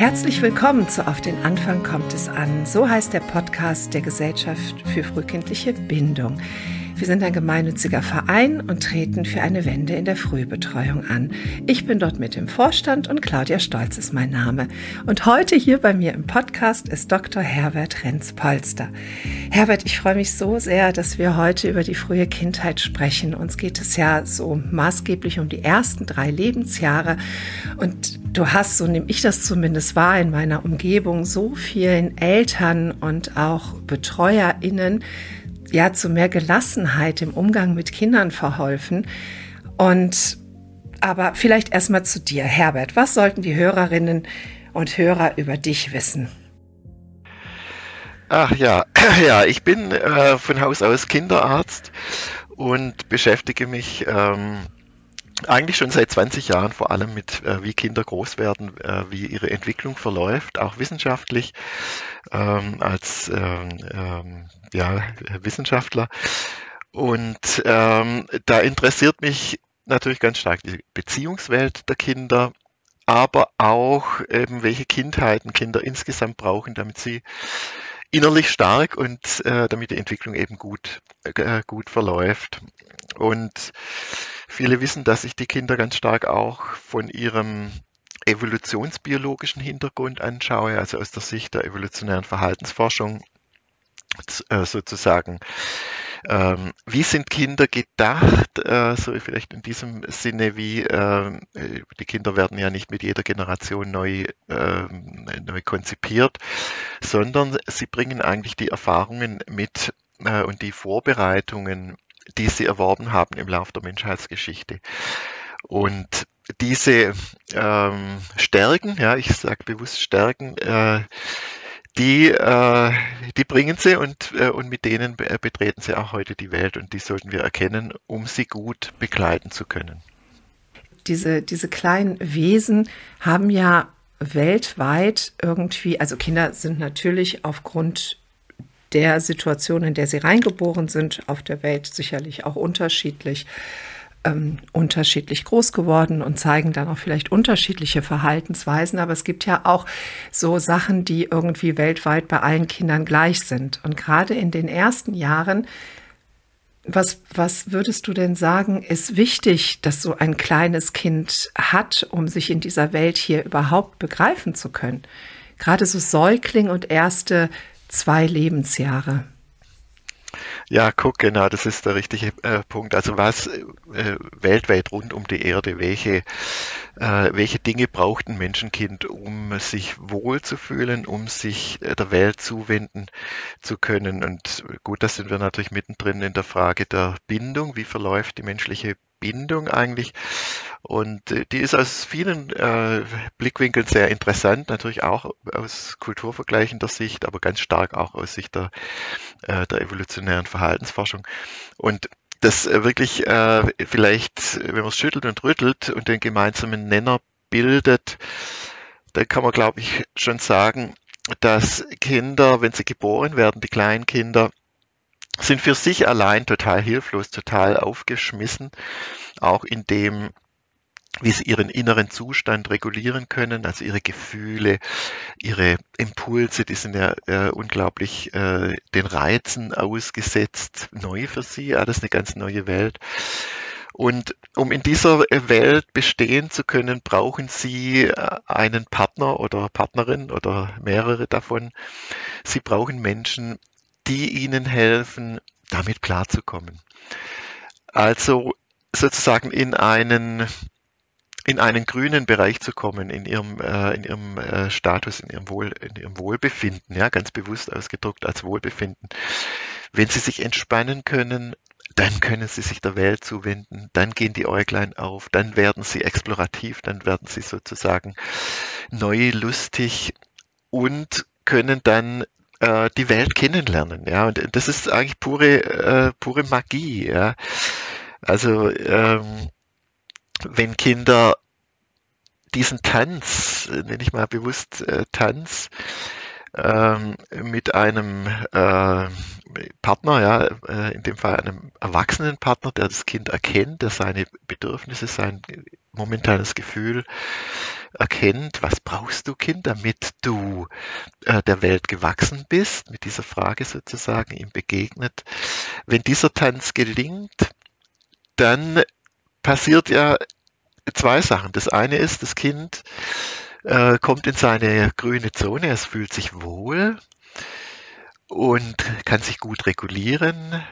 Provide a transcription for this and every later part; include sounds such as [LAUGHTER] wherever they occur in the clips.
Herzlich willkommen zu Auf den Anfang kommt es an. So heißt der Podcast der Gesellschaft für frühkindliche Bindung. Wir sind ein gemeinnütziger Verein und treten für eine Wende in der Frühbetreuung an. Ich bin dort mit im Vorstand und Claudia Stolz ist mein Name. Und heute hier bei mir im Podcast ist Dr. Herbert Renz-Polster. Herbert, ich freue mich so sehr, dass wir heute über die frühe Kindheit sprechen. Uns geht es ja so maßgeblich um die ersten drei Lebensjahre. Und du hast, so nehme ich das zumindest wahr, in meiner Umgebung so vielen Eltern und auch BetreuerInnen, ja zu mehr Gelassenheit im Umgang mit Kindern verholfen. Und aber vielleicht erstmal zu dir, Herbert. Was sollten die Hörerinnen und Hörer über dich wissen? Ach ja, [CLEARS THROAT] ja, ich bin äh, von Haus aus Kinderarzt und beschäftige mich ähm, eigentlich schon seit 20 Jahren vor allem mit, äh, wie Kinder groß werden, äh, wie ihre Entwicklung verläuft, auch wissenschaftlich ähm, als ähm, ähm, ja, Wissenschaftler. Und ähm, da interessiert mich natürlich ganz stark die Beziehungswelt der Kinder, aber auch eben, welche Kindheiten Kinder insgesamt brauchen, damit sie innerlich stark und äh, damit die Entwicklung eben gut, äh, gut verläuft. Und viele wissen, dass ich die Kinder ganz stark auch von ihrem evolutionsbiologischen Hintergrund anschaue, also aus der Sicht der evolutionären Verhaltensforschung äh, sozusagen. Ähm, wie sind Kinder gedacht? Äh, so vielleicht in diesem Sinne, wie äh, die Kinder werden ja nicht mit jeder Generation neu, äh, neu konzipiert, sondern sie bringen eigentlich die Erfahrungen mit äh, und die Vorbereitungen, die sie erworben haben im Laufe der Menschheitsgeschichte. Und diese ähm, Stärken, ja, ich sage bewusst Stärken, äh, die, äh, die bringen sie und, äh, und mit denen betreten sie auch heute die Welt und die sollten wir erkennen, um sie gut begleiten zu können. Diese, diese kleinen Wesen haben ja weltweit irgendwie, also Kinder sind natürlich aufgrund der Situation, in der sie reingeboren sind, auf der Welt sicherlich auch unterschiedlich ähm, unterschiedlich groß geworden und zeigen dann auch vielleicht unterschiedliche Verhaltensweisen. Aber es gibt ja auch so Sachen, die irgendwie weltweit bei allen Kindern gleich sind. Und gerade in den ersten Jahren, was, was würdest du denn sagen, ist wichtig, dass so ein kleines Kind hat, um sich in dieser Welt hier überhaupt begreifen zu können? Gerade so Säugling und erste zwei Lebensjahre. Ja, guck, genau, das ist der richtige äh, Punkt. Also was äh, weltweit rund um die Erde, welche, äh, welche Dinge braucht ein Menschenkind, um sich wohlzufühlen, um sich äh, der Welt zuwenden zu können? Und gut, da sind wir natürlich mittendrin in der Frage der Bindung. Wie verläuft die menschliche Bindung eigentlich. Und äh, die ist aus vielen äh, Blickwinkeln sehr interessant, natürlich auch aus kulturvergleichender Sicht, aber ganz stark auch aus Sicht der, äh, der evolutionären Verhaltensforschung. Und das äh, wirklich äh, vielleicht, wenn man es schüttelt und rüttelt und den gemeinsamen Nenner bildet, dann kann man, glaube ich, schon sagen, dass Kinder, wenn sie geboren werden, die kleinen Kinder, sind für sich allein total hilflos, total aufgeschmissen, auch in dem, wie sie ihren inneren Zustand regulieren können, also ihre Gefühle, ihre Impulse, die sind ja äh, unglaublich äh, den Reizen ausgesetzt, neu für sie, alles eine ganz neue Welt. Und um in dieser Welt bestehen zu können, brauchen Sie äh, einen Partner oder Partnerin oder mehrere davon. Sie brauchen Menschen, die ihnen helfen, damit klarzukommen. Also sozusagen in einen in einen grünen Bereich zu kommen, in ihrem, äh, in ihrem äh, Status, in ihrem, Wohl, in ihrem Wohlbefinden, ja, ganz bewusst ausgedrückt als Wohlbefinden. Wenn sie sich entspannen können, dann können sie sich der Welt zuwenden, dann gehen die Äuglein auf, dann werden sie explorativ, dann werden sie sozusagen neu, lustig und können dann äh, die Welt kennenlernen. Ja, und das ist eigentlich pure, äh, pure Magie. Ja, also ähm, wenn Kinder diesen Tanz, nenne ich mal bewusst äh, Tanz, ähm, mit einem äh, Partner, ja, äh, in dem Fall einem erwachsenen Partner, der das Kind erkennt, der seine Bedürfnisse, sein momentanes Gefühl erkennt, was brauchst du Kind, damit du äh, der Welt gewachsen bist, mit dieser Frage sozusagen ihm begegnet. Wenn dieser Tanz gelingt, dann passiert ja zwei Sachen. Das eine ist, das Kind äh, kommt in seine grüne Zone, es fühlt sich wohl und kann sich gut regulieren.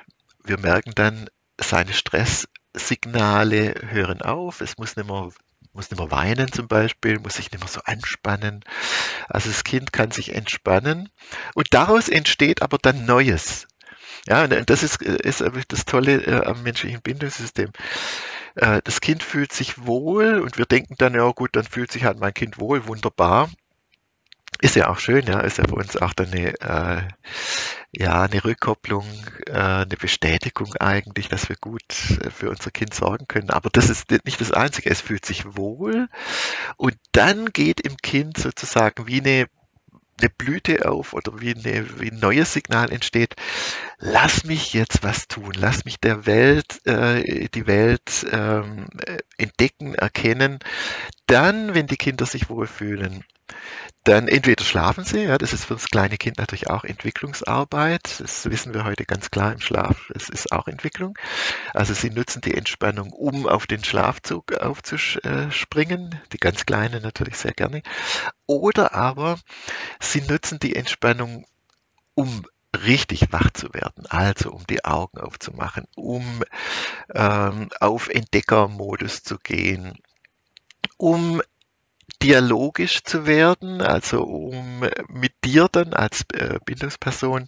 Wir merken dann, seine Stresssignale hören auf. Es muss nicht mehr muss nicht mehr weinen zum Beispiel, muss sich nicht mehr so anspannen. Also das Kind kann sich entspannen und daraus entsteht aber dann Neues. Ja, und das ist, ist das Tolle äh, am menschlichen Bindungssystem. Äh, das Kind fühlt sich wohl und wir denken dann, ja gut, dann fühlt sich halt mein Kind wohl, wunderbar. Ist ja auch schön, ja, ist ja für uns auch dann eine, äh, ja, eine Rückkopplung, äh, eine Bestätigung eigentlich, dass wir gut äh, für unser Kind sorgen können. Aber das ist nicht das Einzige. Es fühlt sich wohl und dann geht im Kind sozusagen wie eine eine Blüte auf oder wie, eine, wie ein neues Signal entsteht, lass mich jetzt was tun, lass mich der Welt, äh, die Welt ähm, entdecken, erkennen. Dann, wenn die Kinder sich wohlfühlen, dann entweder schlafen sie, ja, das ist für das kleine Kind natürlich auch Entwicklungsarbeit. Das wissen wir heute ganz klar im Schlaf. Es ist auch Entwicklung. Also sie nutzen die Entspannung, um auf den Schlafzug aufzuspringen. Die ganz Kleinen natürlich sehr gerne. Oder aber sie nutzen die Entspannung, um richtig wach zu werden, also um die Augen aufzumachen, um ähm, auf Entdeckermodus zu gehen, um dialogisch zu werden, also um mit dir dann als äh, Bindungsperson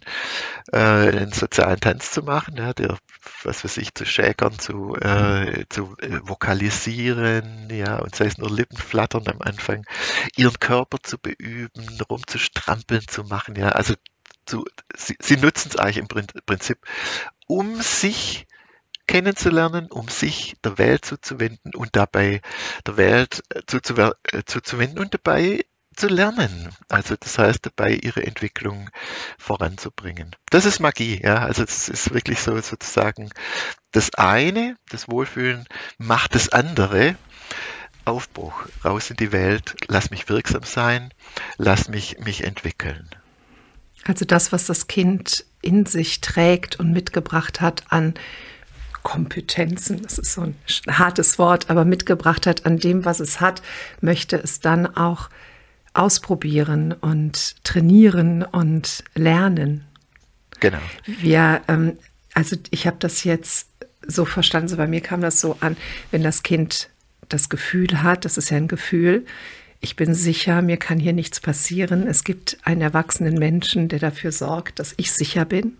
äh, einen sozialen Tanz zu machen, ja, der, was weiß ich, zu schäkern, zu, äh, zu äh, vokalisieren, ja, und sei es nur Lippenflattern am Anfang, ihren Körper zu beüben, rumzustrampeln zu machen, ja, also zu, sie, sie nutzen es eigentlich im Prinzip, um sich kennenzulernen, um sich der Welt zuzuwenden und dabei der Welt äh, äh, zuzuwenden und dabei zu lernen. Also das heißt dabei ihre Entwicklung voranzubringen. Das ist Magie, ja. Also es ist wirklich so sozusagen das eine, das Wohlfühlen macht das andere. Aufbruch, raus in die Welt, lass mich wirksam sein, lass mich mich entwickeln. Also das, was das Kind in sich trägt und mitgebracht hat an Kompetenzen, das ist so ein hartes Wort, aber mitgebracht hat an dem, was es hat, möchte es dann auch ausprobieren und trainieren und lernen. Genau. Wir, ähm, also ich habe das jetzt so verstanden, so bei mir kam das so an, wenn das Kind das Gefühl hat, das ist ja ein Gefühl, ich bin sicher, mir kann hier nichts passieren. Es gibt einen erwachsenen Menschen, der dafür sorgt, dass ich sicher bin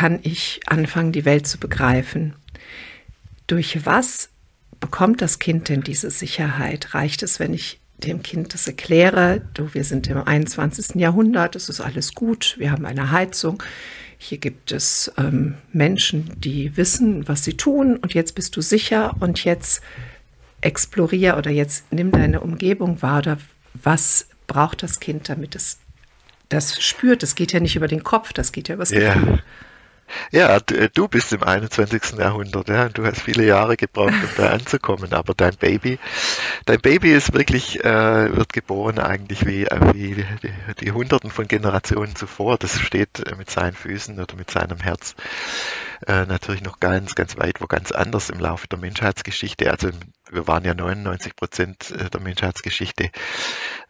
kann ich anfangen, die Welt zu begreifen. Durch was bekommt das Kind denn diese Sicherheit? Reicht es, wenn ich dem Kind das erkläre, du, wir sind im 21. Jahrhundert, es ist alles gut, wir haben eine Heizung, hier gibt es ähm, Menschen, die wissen, was sie tun und jetzt bist du sicher und jetzt explorier oder jetzt nimm deine Umgebung wahr oder was braucht das Kind, damit es das spürt. Das geht ja nicht über den Kopf, das geht ja über das. Gefühl. Ja, äh, du bist im 21. Jahrhundert, ja, und du hast viele Jahre gebraucht, um da [LAUGHS] anzukommen, aber dein Baby, dein Baby ist wirklich, äh, wird geboren eigentlich wie, äh, wie die, die, Hunderten von Generationen zuvor. Das steht äh, mit seinen Füßen oder mit seinem Herz äh, natürlich noch ganz, ganz weit wo ganz anders im Laufe der Menschheitsgeschichte. Also wir waren ja 99 Prozent der Menschheitsgeschichte,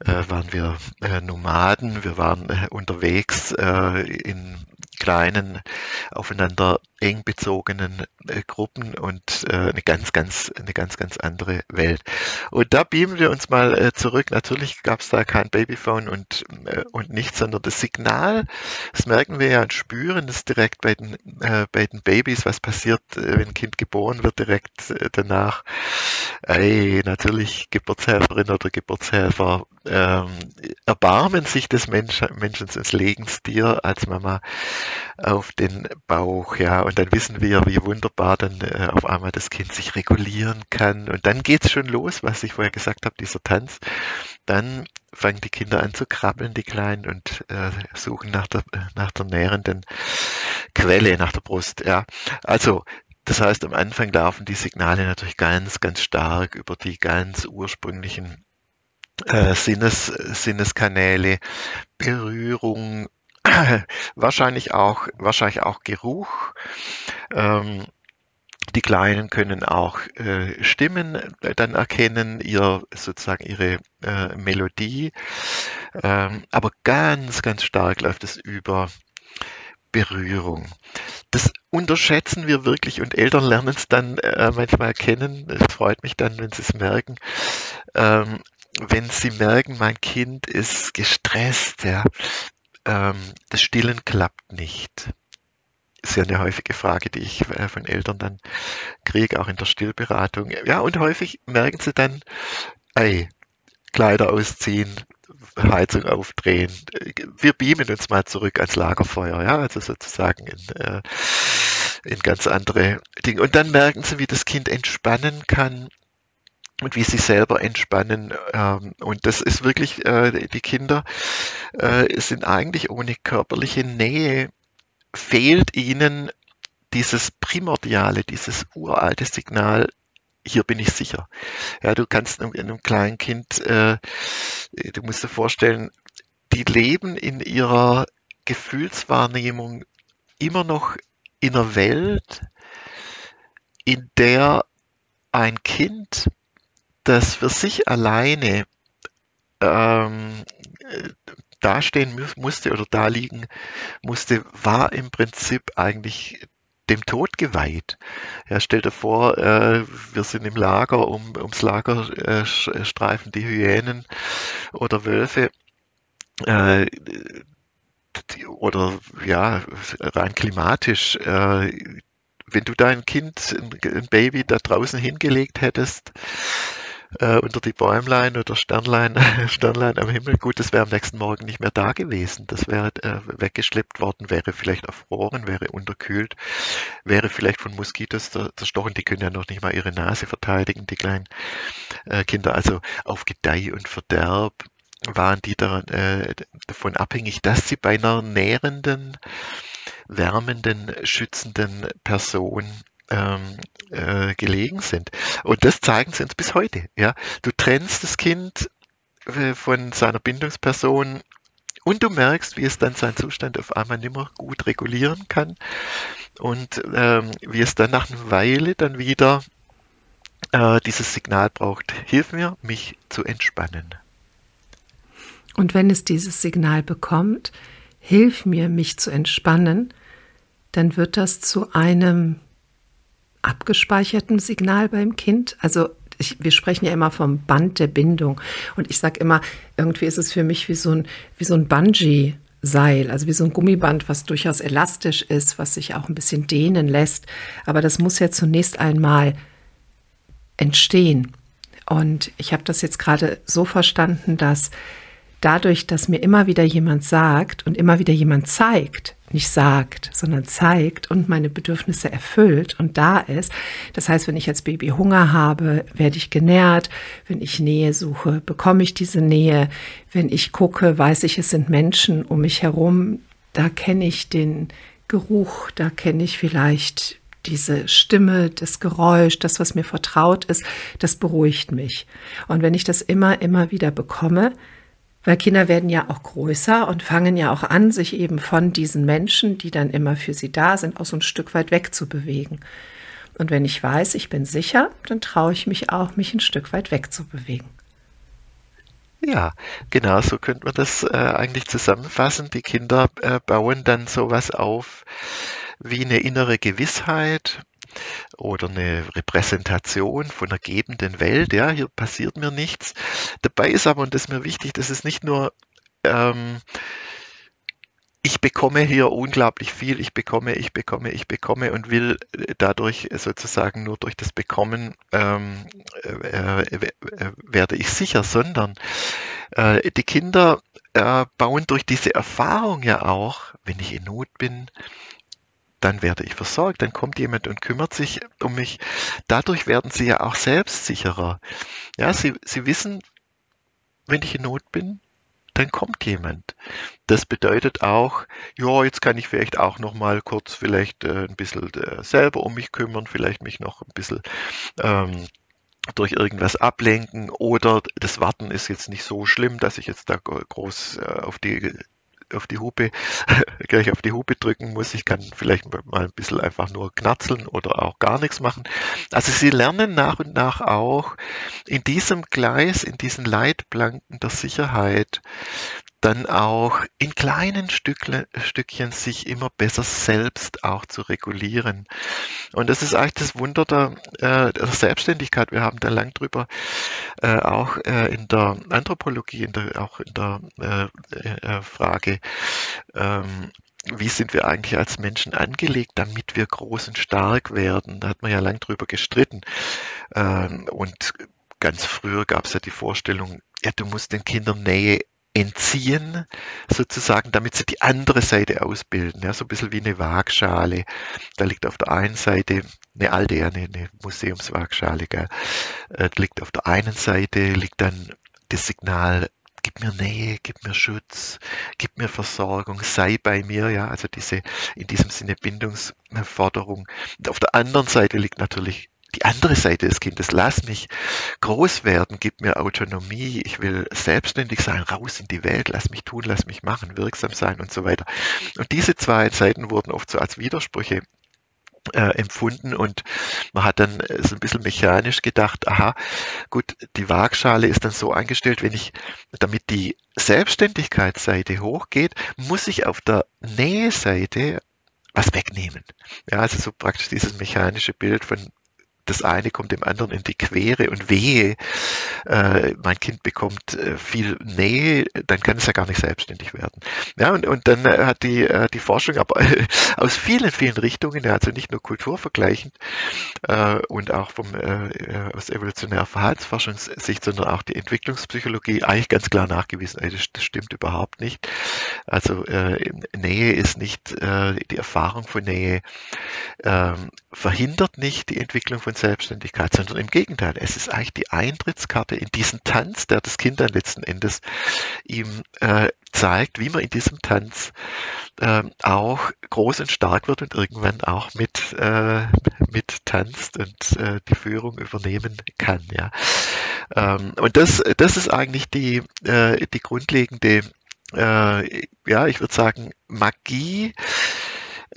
äh, waren wir äh, Nomaden, wir waren unterwegs in kleinen, aufeinander eng bezogenen äh, Gruppen und äh, eine ganz, ganz, eine ganz, ganz andere Welt. Und da beamen wir uns mal äh, zurück. Natürlich gab es da kein Babyphone und, äh, und nichts, sondern das Signal, das merken wir ja und spüren es direkt bei den, äh, bei den Babys, was passiert, äh, wenn ein Kind geboren wird, direkt danach. Ey, natürlich Geburtshelferin oder Geburtshelfer ähm, erbarmen sich des Mensch, Menschen und legen es dir als Mama auf den Bauch, ja, und dann wissen wir, wie wunderbar dann äh, auf einmal das Kind sich regulieren kann. Und dann geht's schon los, was ich vorher gesagt habe, dieser Tanz. dann fangen die Kinder an zu krabbeln, die Kleinen, und äh, suchen nach der, nach der nährenden Quelle, nach der Brust. Ja. Also das heißt, am Anfang laufen die Signale natürlich ganz, ganz stark über die ganz ursprünglichen äh, Sinnes, Sinneskanäle, Berührung, [CLEARS THROAT] wahrscheinlich auch, wahrscheinlich auch Geruch. Ähm, die Kleinen können auch äh, Stimmen dann erkennen, ihr sozusagen ihre äh, Melodie. Ähm, aber ganz, ganz stark läuft es über Berührung. Das unterschätzen wir wirklich und Eltern lernen es dann äh, manchmal kennen. Es freut mich dann, wenn sie es merken. Ähm, wenn sie merken, mein Kind ist gestresst, ja, ähm, das Stillen klappt nicht. Ist ja eine häufige Frage, die ich äh, von Eltern dann kriege, auch in der Stillberatung. Ja, und häufig merken sie dann, ey, Kleider ausziehen, Heizung aufdrehen. Wir beamen uns mal zurück ans Lagerfeuer, ja, also sozusagen in, äh, in ganz andere Dinge. Und dann merken sie, wie das Kind entspannen kann und wie sie selber entspannen. Ähm, und das ist wirklich, äh, die Kinder äh, sind eigentlich ohne körperliche Nähe, fehlt ihnen dieses primordiale, dieses uralte Signal hier bin ich sicher. Ja, du kannst einem, einem kleinen Kind, äh, du musst dir vorstellen, die leben in ihrer Gefühlswahrnehmung immer noch in einer Welt, in der ein Kind, das für sich alleine ähm, dastehen musste oder da liegen musste, war im Prinzip eigentlich dem Tod geweiht. Ja, stell dir vor, äh, wir sind im Lager, um, ums Lager äh, streifen die Hyänen oder Wölfe. Äh, oder ja, rein klimatisch, äh, wenn du dein Kind, ein Baby da draußen hingelegt hättest, äh, unter die Bäumlein oder Sternlein, [LAUGHS] Sternlein am Himmel. Gut, das wäre am nächsten Morgen nicht mehr da gewesen. Das wäre äh, weggeschleppt worden, wäre vielleicht erfroren, wäre unterkühlt, wäre vielleicht von Moskitos zerstochen. Die können ja noch nicht mal ihre Nase verteidigen, die kleinen äh, Kinder. Also auf Gedeih und Verderb waren die daran, äh, davon abhängig, dass sie bei einer nährenden, wärmenden, schützenden Person ähm, äh, gelegen sind. Und das zeigen sie uns bis heute. Ja, du trennst das Kind äh, von seiner Bindungsperson und du merkst, wie es dann seinen Zustand auf einmal nicht mehr gut regulieren kann und ähm, wie es dann nach einer Weile dann wieder äh, dieses Signal braucht, hilf mir, mich zu entspannen. Und wenn es dieses Signal bekommt, hilf mir, mich zu entspannen, dann wird das zu einem abgespeichertem Signal beim Kind? Also ich, wir sprechen ja immer vom Band der Bindung. Und ich sage immer, irgendwie ist es für mich wie so ein, wie so ein Bungee. Seil, also wie so ein Gummiband, was durchaus elastisch ist, was sich auch ein bisschen dehnen lässt. Aber das muss ja zunächst einmal entstehen. Und ich habe das jetzt gerade so verstanden, dass dadurch, dass mir immer wieder jemand sagt und immer wieder jemand zeigt, nicht sagt, sondern zeigt und meine Bedürfnisse erfüllt und da ist. Das heißt, wenn ich als Baby Hunger habe, werde ich genährt. Wenn ich Nähe suche, bekomme ich diese Nähe. Wenn ich gucke, weiß ich, es sind Menschen um mich herum. Da kenne ich den Geruch, da kenne ich vielleicht diese Stimme, das Geräusch, das, was mir vertraut ist, das beruhigt mich. Und wenn ich das immer, immer wieder bekomme, weil Kinder werden ja auch größer und fangen ja auch an, sich eben von diesen Menschen, die dann immer für sie da sind, auch so ein Stück weit wegzubewegen. Und wenn ich weiß, ich bin sicher, dann traue ich mich auch, mich ein Stück weit wegzubewegen. Ja, genau, so könnte man das äh, eigentlich zusammenfassen. Die Kinder äh, bauen dann sowas auf wie eine innere Gewissheit, oder eine Repräsentation von einer gebenden Welt. Ja, hier passiert mir nichts. Dabei ist aber, und das ist mir wichtig, das ist nicht nur, ähm, ich bekomme hier unglaublich viel, ich bekomme, ich bekomme, ich bekomme und will dadurch sozusagen nur durch das Bekommen ähm, äh, äh, werde ich sicher, sondern äh, die Kinder äh, bauen durch diese Erfahrung ja auch, wenn ich in Not bin, dann werde ich versorgt, dann kommt jemand und kümmert sich um mich. Dadurch werden sie ja auch selbstsicherer. Ja, sie, sie wissen, wenn ich in Not bin, dann kommt jemand. Das bedeutet auch, ja, jetzt kann ich vielleicht auch noch mal kurz vielleicht äh, ein bisschen äh, selber um mich kümmern, vielleicht mich noch ein bisschen ähm, durch irgendwas ablenken oder das Warten ist jetzt nicht so schlimm, dass ich jetzt da groß äh, auf die auf die Hupe, [LAUGHS] gleich auf die Hupe drücken muss. Ich kann vielleicht mal ein bisschen einfach nur knatzeln oder auch gar nichts machen. Also sie lernen nach und nach auch in diesem Gleis, in diesen Leitplanken der Sicherheit, dann auch in kleinen Stückle, Stückchen sich immer besser selbst auch zu regulieren. Und das ist eigentlich das Wunder der, äh, der Selbstständigkeit. Wir haben da lang drüber äh, auch äh, in der Anthropologie, in der, auch in der äh, äh, Frage, ähm, wie sind wir eigentlich als Menschen angelegt, damit wir groß und stark werden? Da hat man ja lang drüber gestritten. Ähm, und ganz früher gab es ja die Vorstellung, ja, du musst den Kindern Nähe entziehen, sozusagen, damit sie die andere Seite ausbilden. Ja, so ein bisschen wie eine Waagschale. Da liegt auf der einen Seite eine alte, ja, eine, eine Museumswaagschale, gell. Äh, liegt auf der einen Seite, liegt dann das Signal, gib mir Nähe, gib mir Schutz, gib mir Versorgung, sei bei mir, ja, also diese, in diesem Sinne Bindungsforderung. Auf der anderen Seite liegt natürlich die andere Seite des Kindes. Lass mich groß werden, gib mir Autonomie, ich will selbstständig sein, raus in die Welt, lass mich tun, lass mich machen, wirksam sein und so weiter. Und diese zwei Seiten wurden oft so als Widersprüche äh, empfunden und man hat dann so ein bisschen mechanisch gedacht, aha, gut, die Waagschale ist dann so eingestellt, wenn ich, damit die Selbstständigkeitsseite hochgeht, muss ich auf der Näheseite was wegnehmen. Ja, also so praktisch dieses mechanische Bild von das eine kommt dem anderen in die Quere und wehe, äh, mein Kind bekommt äh, viel Nähe, dann kann es ja gar nicht selbstständig werden. Ja, und, und dann äh, hat die, äh, die Forschung aber [LAUGHS] aus vielen, vielen Richtungen, ja, also nicht nur kulturvergleichend äh, und auch vom, aus evolutionärer Verhaltensforschungssicht, sondern auch die Entwicklungspsychologie eigentlich ganz klar nachgewiesen, das, das stimmt überhaupt nicht. Also Nähe ist nicht, die Erfahrung von Nähe ähm, verhindert nicht die Entwicklung von Selbstständigkeit, sondern im Gegenteil, es ist eigentlich die Eintrittskarte in diesen Tanz, der das Kind dann letzten Endes ihm äh, zeigt, wie man in diesem Tanz äh, auch groß und stark wird und irgendwann auch mit, äh, mit tanzt und äh, die Führung übernehmen kann. Ja. Ähm, und das, das ist eigentlich die, äh, die grundlegende, äh, ja, ich würde sagen, Magie,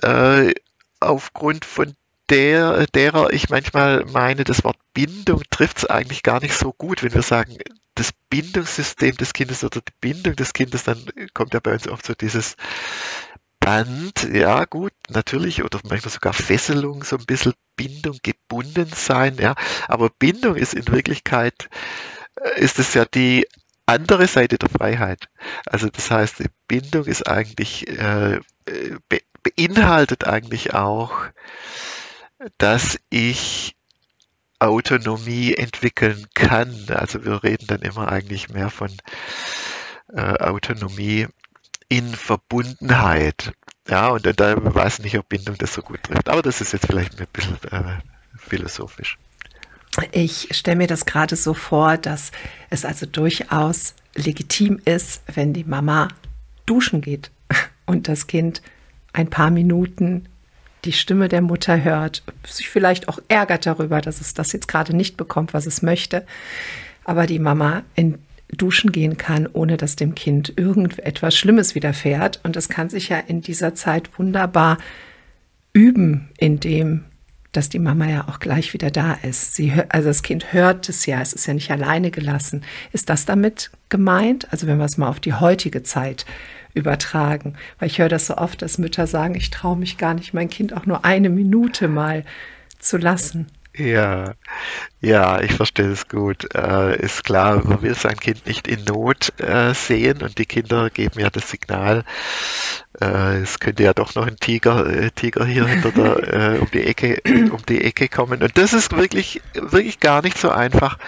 äh, aufgrund von der, derer ich manchmal meine, das Wort Bindung trifft es eigentlich gar nicht so gut. Wenn wir sagen, das Bindungssystem des Kindes oder die Bindung des Kindes, dann kommt ja bei uns oft so dieses Band, ja gut, natürlich, oder manchmal sogar Fesselung, so ein bisschen Bindung, gebunden sein, ja. Aber Bindung ist in Wirklichkeit, äh, ist es ja die andere Seite der Freiheit. Also das heißt, Bindung ist eigentlich, äh, be beinhaltet eigentlich auch dass ich Autonomie entwickeln kann. Also wir reden dann immer eigentlich mehr von äh, Autonomie in Verbundenheit. Ja, und da weiß ich nicht, ob Bindung das so gut trifft. Aber das ist jetzt vielleicht ein bisschen äh, philosophisch. Ich stelle mir das gerade so vor, dass es also durchaus legitim ist, wenn die Mama duschen geht [LAUGHS] und das Kind ein paar Minuten die Stimme der Mutter hört, sich vielleicht auch ärgert darüber, dass es das jetzt gerade nicht bekommt, was es möchte, aber die Mama in duschen gehen kann, ohne dass dem Kind irgendetwas Schlimmes widerfährt. Und es kann sich ja in dieser Zeit wunderbar üben, indem dass die Mama ja auch gleich wieder da ist. Sie, also das Kind hört es ja, es ist ja nicht alleine gelassen. Ist das damit gemeint? Also wenn wir es mal auf die heutige Zeit übertragen. Weil ich höre das so oft, dass Mütter sagen, ich traue mich gar nicht, mein Kind auch nur eine Minute mal zu lassen. Ja, ja, ich verstehe es gut. Äh, ist klar, man will sein Kind nicht in Not äh, sehen und die Kinder geben ja das Signal, äh, es könnte ja doch noch ein Tiger, äh, Tiger hier hinter der, [LAUGHS] äh, um die Ecke, um die Ecke kommen. Und das ist wirklich, wirklich gar nicht so einfach,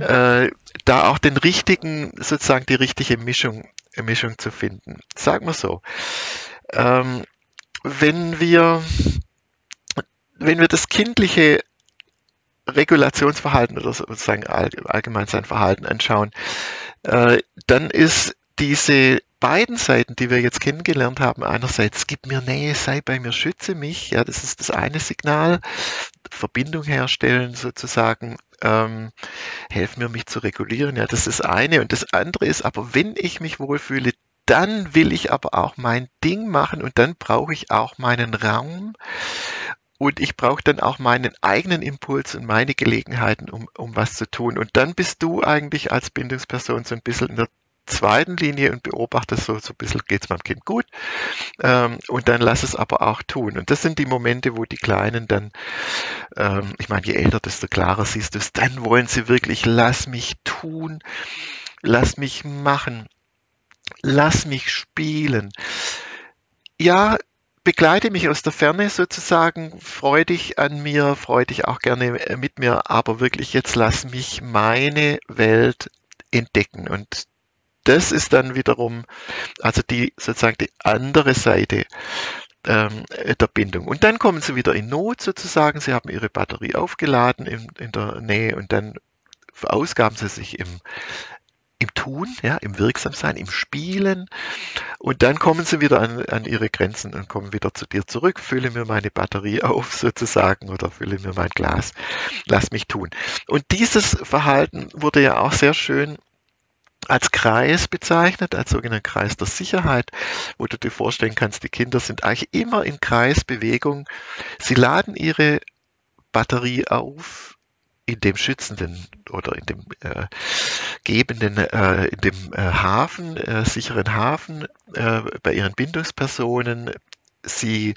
äh, da auch den richtigen, sozusagen die richtige Mischung Mischung zu finden. Sagen wir so. Ähm, wenn wir, wenn wir das Kindliche Regulationsverhalten oder sozusagen allgemein sein Verhalten anschauen, äh, dann ist diese beiden Seiten, die wir jetzt kennengelernt haben, einerseits gib mir Nähe, sei bei mir, schütze mich, ja, das ist das eine Signal, Verbindung herstellen sozusagen, ähm, helf mir mich zu regulieren, ja, das ist das eine. Und das andere ist, aber wenn ich mich wohlfühle, dann will ich aber auch mein Ding machen und dann brauche ich auch meinen Raum. Und ich brauche dann auch meinen eigenen Impuls und meine Gelegenheiten, um, um was zu tun. Und dann bist du eigentlich als Bindungsperson so ein bisschen in der zweiten Linie und beobachtest so, so ein bisschen, geht es meinem Kind gut ähm, und dann lass es aber auch tun. Und das sind die Momente, wo die Kleinen dann, ähm, ich meine, je älter, desto klarer siehst du es, dann wollen sie wirklich, lass mich tun, lass mich machen, lass mich spielen. Ja, begleite mich aus der Ferne sozusagen, freu dich an mir, freu dich auch gerne mit mir, aber wirklich jetzt lass mich meine Welt entdecken. Und das ist dann wiederum, also die sozusagen die andere Seite ähm, der Bindung. Und dann kommen sie wieder in Not sozusagen. Sie haben ihre Batterie aufgeladen in, in der Nähe und dann verausgaben sie sich im, im Tun, ja, im Wirksamsein, im Spielen. Und dann kommen sie wieder an, an ihre Grenzen und kommen wieder zu dir zurück. Fülle mir meine Batterie auf sozusagen oder fülle mir mein Glas. Lass mich tun. Und dieses Verhalten wurde ja auch sehr schön als Kreis bezeichnet, als sogenannten Kreis der Sicherheit, wo du dir vorstellen kannst, die Kinder sind eigentlich immer in Kreisbewegung. Sie laden ihre Batterie auf in dem schützenden oder in dem äh, gebenden, äh, in dem äh, Hafen, äh, sicheren Hafen äh, bei ihren Bindungspersonen. Sie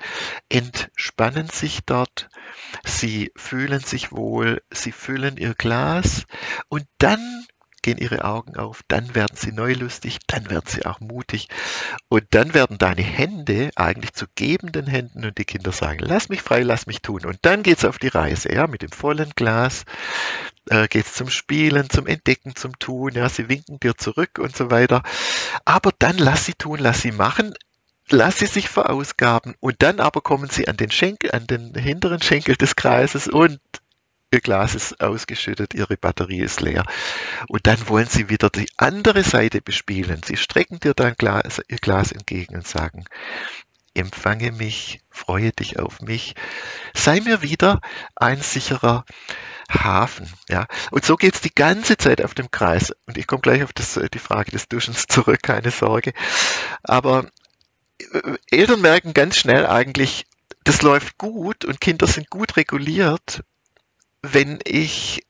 entspannen sich dort, sie fühlen sich wohl, sie füllen ihr Glas und dann gehen ihre Augen auf, dann werden sie neulustig, dann werden sie auch mutig und dann werden deine Hände eigentlich zu gebenden Händen und die Kinder sagen, lass mich frei, lass mich tun. Und dann geht es auf die Reise, ja, mit dem vollen Glas äh, geht es zum Spielen, zum Entdecken, zum Tun, ja, sie winken dir zurück und so weiter. Aber dann lass sie tun, lass sie machen, lass sie sich verausgaben und dann aber kommen sie an den Schenkel, an den hinteren Schenkel des Kreises und Ihr Glas ist ausgeschüttet, Ihre Batterie ist leer. Und dann wollen Sie wieder die andere Seite bespielen. Sie strecken dir dein Glas, Ihr Glas entgegen und sagen, empfange mich, freue dich auf mich, sei mir wieder ein sicherer Hafen. Ja? Und so geht es die ganze Zeit auf dem Kreis. Und ich komme gleich auf das, die Frage des Duschens [LAUGHS] zurück, keine Sorge. Aber äh, Eltern merken ganz schnell eigentlich, das läuft gut und Kinder sind gut reguliert, wenn ich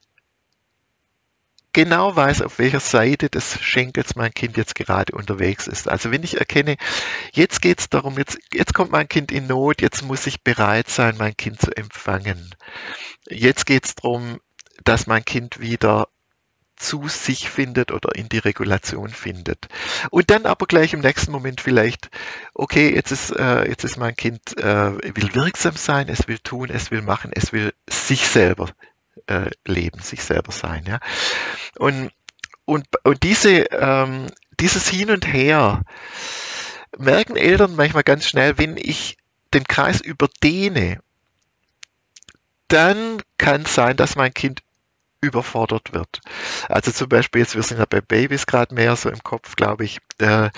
genau weiß, auf welcher Seite des Schenkels mein Kind jetzt gerade unterwegs ist. Also wenn ich erkenne, jetzt geht es darum, jetzt, jetzt kommt mein Kind in Not, jetzt muss ich bereit sein, mein Kind zu empfangen. Jetzt geht es darum, dass mein Kind wieder zu sich findet oder in die Regulation findet. Und dann aber gleich im nächsten Moment vielleicht, okay, jetzt ist, äh, jetzt ist mein Kind, äh, will wirksam sein, es will tun, es will machen, es will sich selber äh, leben, sich selber sein. Ja? Und, und, und diese, ähm, dieses Hin und Her merken Eltern manchmal ganz schnell, wenn ich den Kreis überdehne, dann kann es sein, dass mein Kind überfordert wird. Also zum Beispiel jetzt, wir sind ja bei Babys gerade mehr so im Kopf, glaube ich, äh,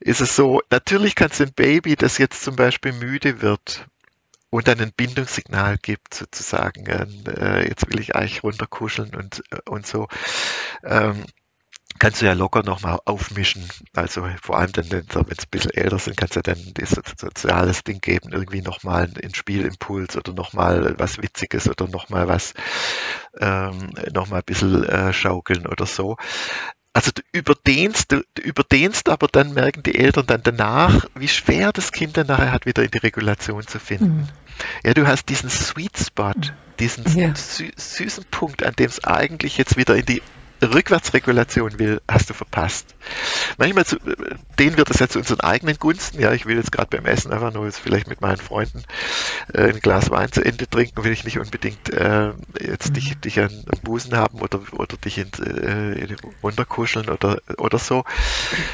ist es so, natürlich kann es ein Baby, das jetzt zum Beispiel müde wird und dann ein Bindungssignal gibt, sozusagen, äh, jetzt will ich eigentlich runterkuscheln und, äh, und so. Ähm, kannst du ja locker nochmal aufmischen. Also vor allem dann, wenn sie ein bisschen älter sind, kannst du dann dieses soziales Ding geben, irgendwie nochmal einen Spielimpuls oder nochmal was Witziges oder nochmal was, ähm, nochmal ein bisschen äh, schaukeln oder so. Also du überdehnst, du, du überdehnst, aber dann merken die Eltern dann danach, wie schwer das Kind dann nachher hat, wieder in die Regulation zu finden. Mhm. Ja, du hast diesen Sweet Spot, mhm. diesen ja. sü süßen Punkt, an dem es eigentlich jetzt wieder in die Rückwärtsregulation will, hast du verpasst. Manchmal zu, denen wird es ja zu unseren eigenen Gunsten. Ja, ich will jetzt gerade beim Essen einfach nur jetzt vielleicht mit meinen Freunden äh, ein Glas Wein zu Ende trinken, will ich nicht unbedingt äh, jetzt mhm. dich, dich an, an Busen haben oder, oder dich in, äh, runterkuscheln oder, oder so.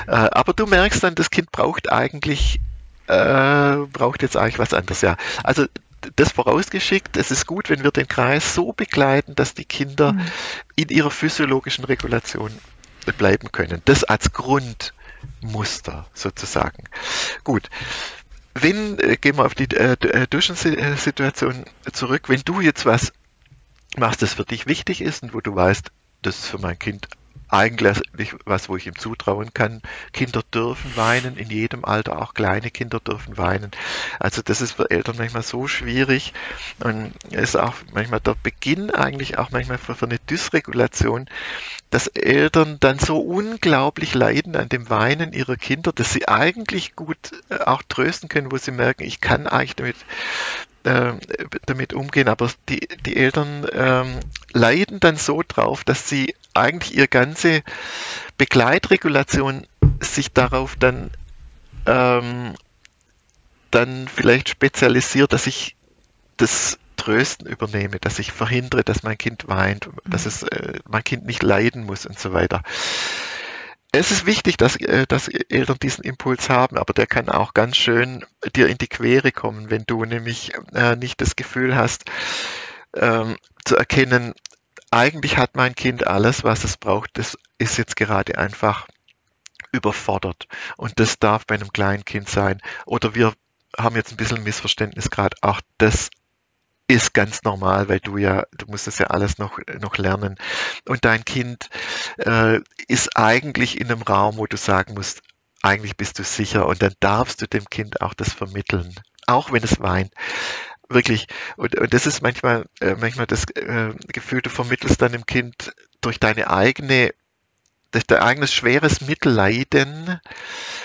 Äh, aber du merkst dann, das Kind braucht eigentlich, äh, braucht jetzt eigentlich was anderes. Ja, also das vorausgeschickt, es ist gut, wenn wir den Kreis so begleiten, dass die Kinder mhm. in ihrer physiologischen Regulation bleiben können. Das als Grundmuster sozusagen. Gut. Wenn, äh, gehen wir auf die äh, äh Duschensituation zurück, wenn du jetzt was machst, das für dich wichtig ist und wo du weißt, das ist für mein Kind eigentlich was, wo ich ihm zutrauen kann. Kinder dürfen weinen, in jedem Alter, auch kleine Kinder dürfen weinen. Also das ist für Eltern manchmal so schwierig und ist auch manchmal der Beginn eigentlich auch manchmal für, für eine Dysregulation, dass Eltern dann so unglaublich leiden an dem Weinen ihrer Kinder, dass sie eigentlich gut äh, auch trösten können, wo sie merken, ich kann eigentlich damit äh, damit umgehen, aber die, die Eltern ähm, leiden dann so drauf, dass sie eigentlich ihre ganze Begleitregulation sich darauf dann ähm, dann vielleicht spezialisiert, dass ich das Trösten übernehme, dass ich verhindere, dass mein Kind weint, dass es äh, mein Kind nicht leiden muss und so weiter. Es ist wichtig, dass, äh, dass Eltern diesen Impuls haben, aber der kann auch ganz schön dir in die Quere kommen, wenn du nämlich äh, nicht das Gefühl hast, ähm, zu erkennen, eigentlich hat mein Kind alles, was es braucht, das ist jetzt gerade einfach überfordert. Und das darf bei einem kleinen Kind sein. Oder wir haben jetzt ein bisschen Missverständnis gerade, auch das ist ganz normal, weil du ja, du musst das ja alles noch, noch lernen. Und dein Kind äh, ist eigentlich in einem Raum, wo du sagen musst, eigentlich bist du sicher und dann darfst du dem Kind auch das vermitteln, auch wenn es weint. Wirklich. Und, und das ist manchmal, äh, manchmal das äh, Gefühl, du vermittelst deinem Kind durch deine eigene durch dein eigenes schweres Mitleiden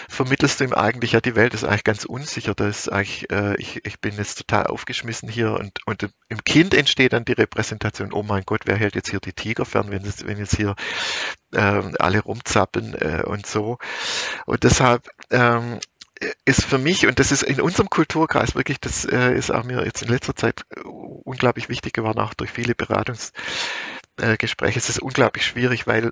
vermittelst du ihm eigentlich, ja, die Welt ist eigentlich ganz unsicher. Da ist eigentlich, äh, ich, ich bin jetzt total aufgeschmissen hier und, und im Kind entsteht dann die Repräsentation, oh mein Gott, wer hält jetzt hier die Tiger fern, wenn, es, wenn jetzt hier äh, alle rumzappeln äh, und so. Und deshalb ähm, ist für mich, und das ist in unserem Kulturkreis wirklich, das äh, ist auch mir jetzt in letzter Zeit unglaublich wichtig geworden, auch durch viele Beratungsgespräche. es ist unglaublich schwierig, weil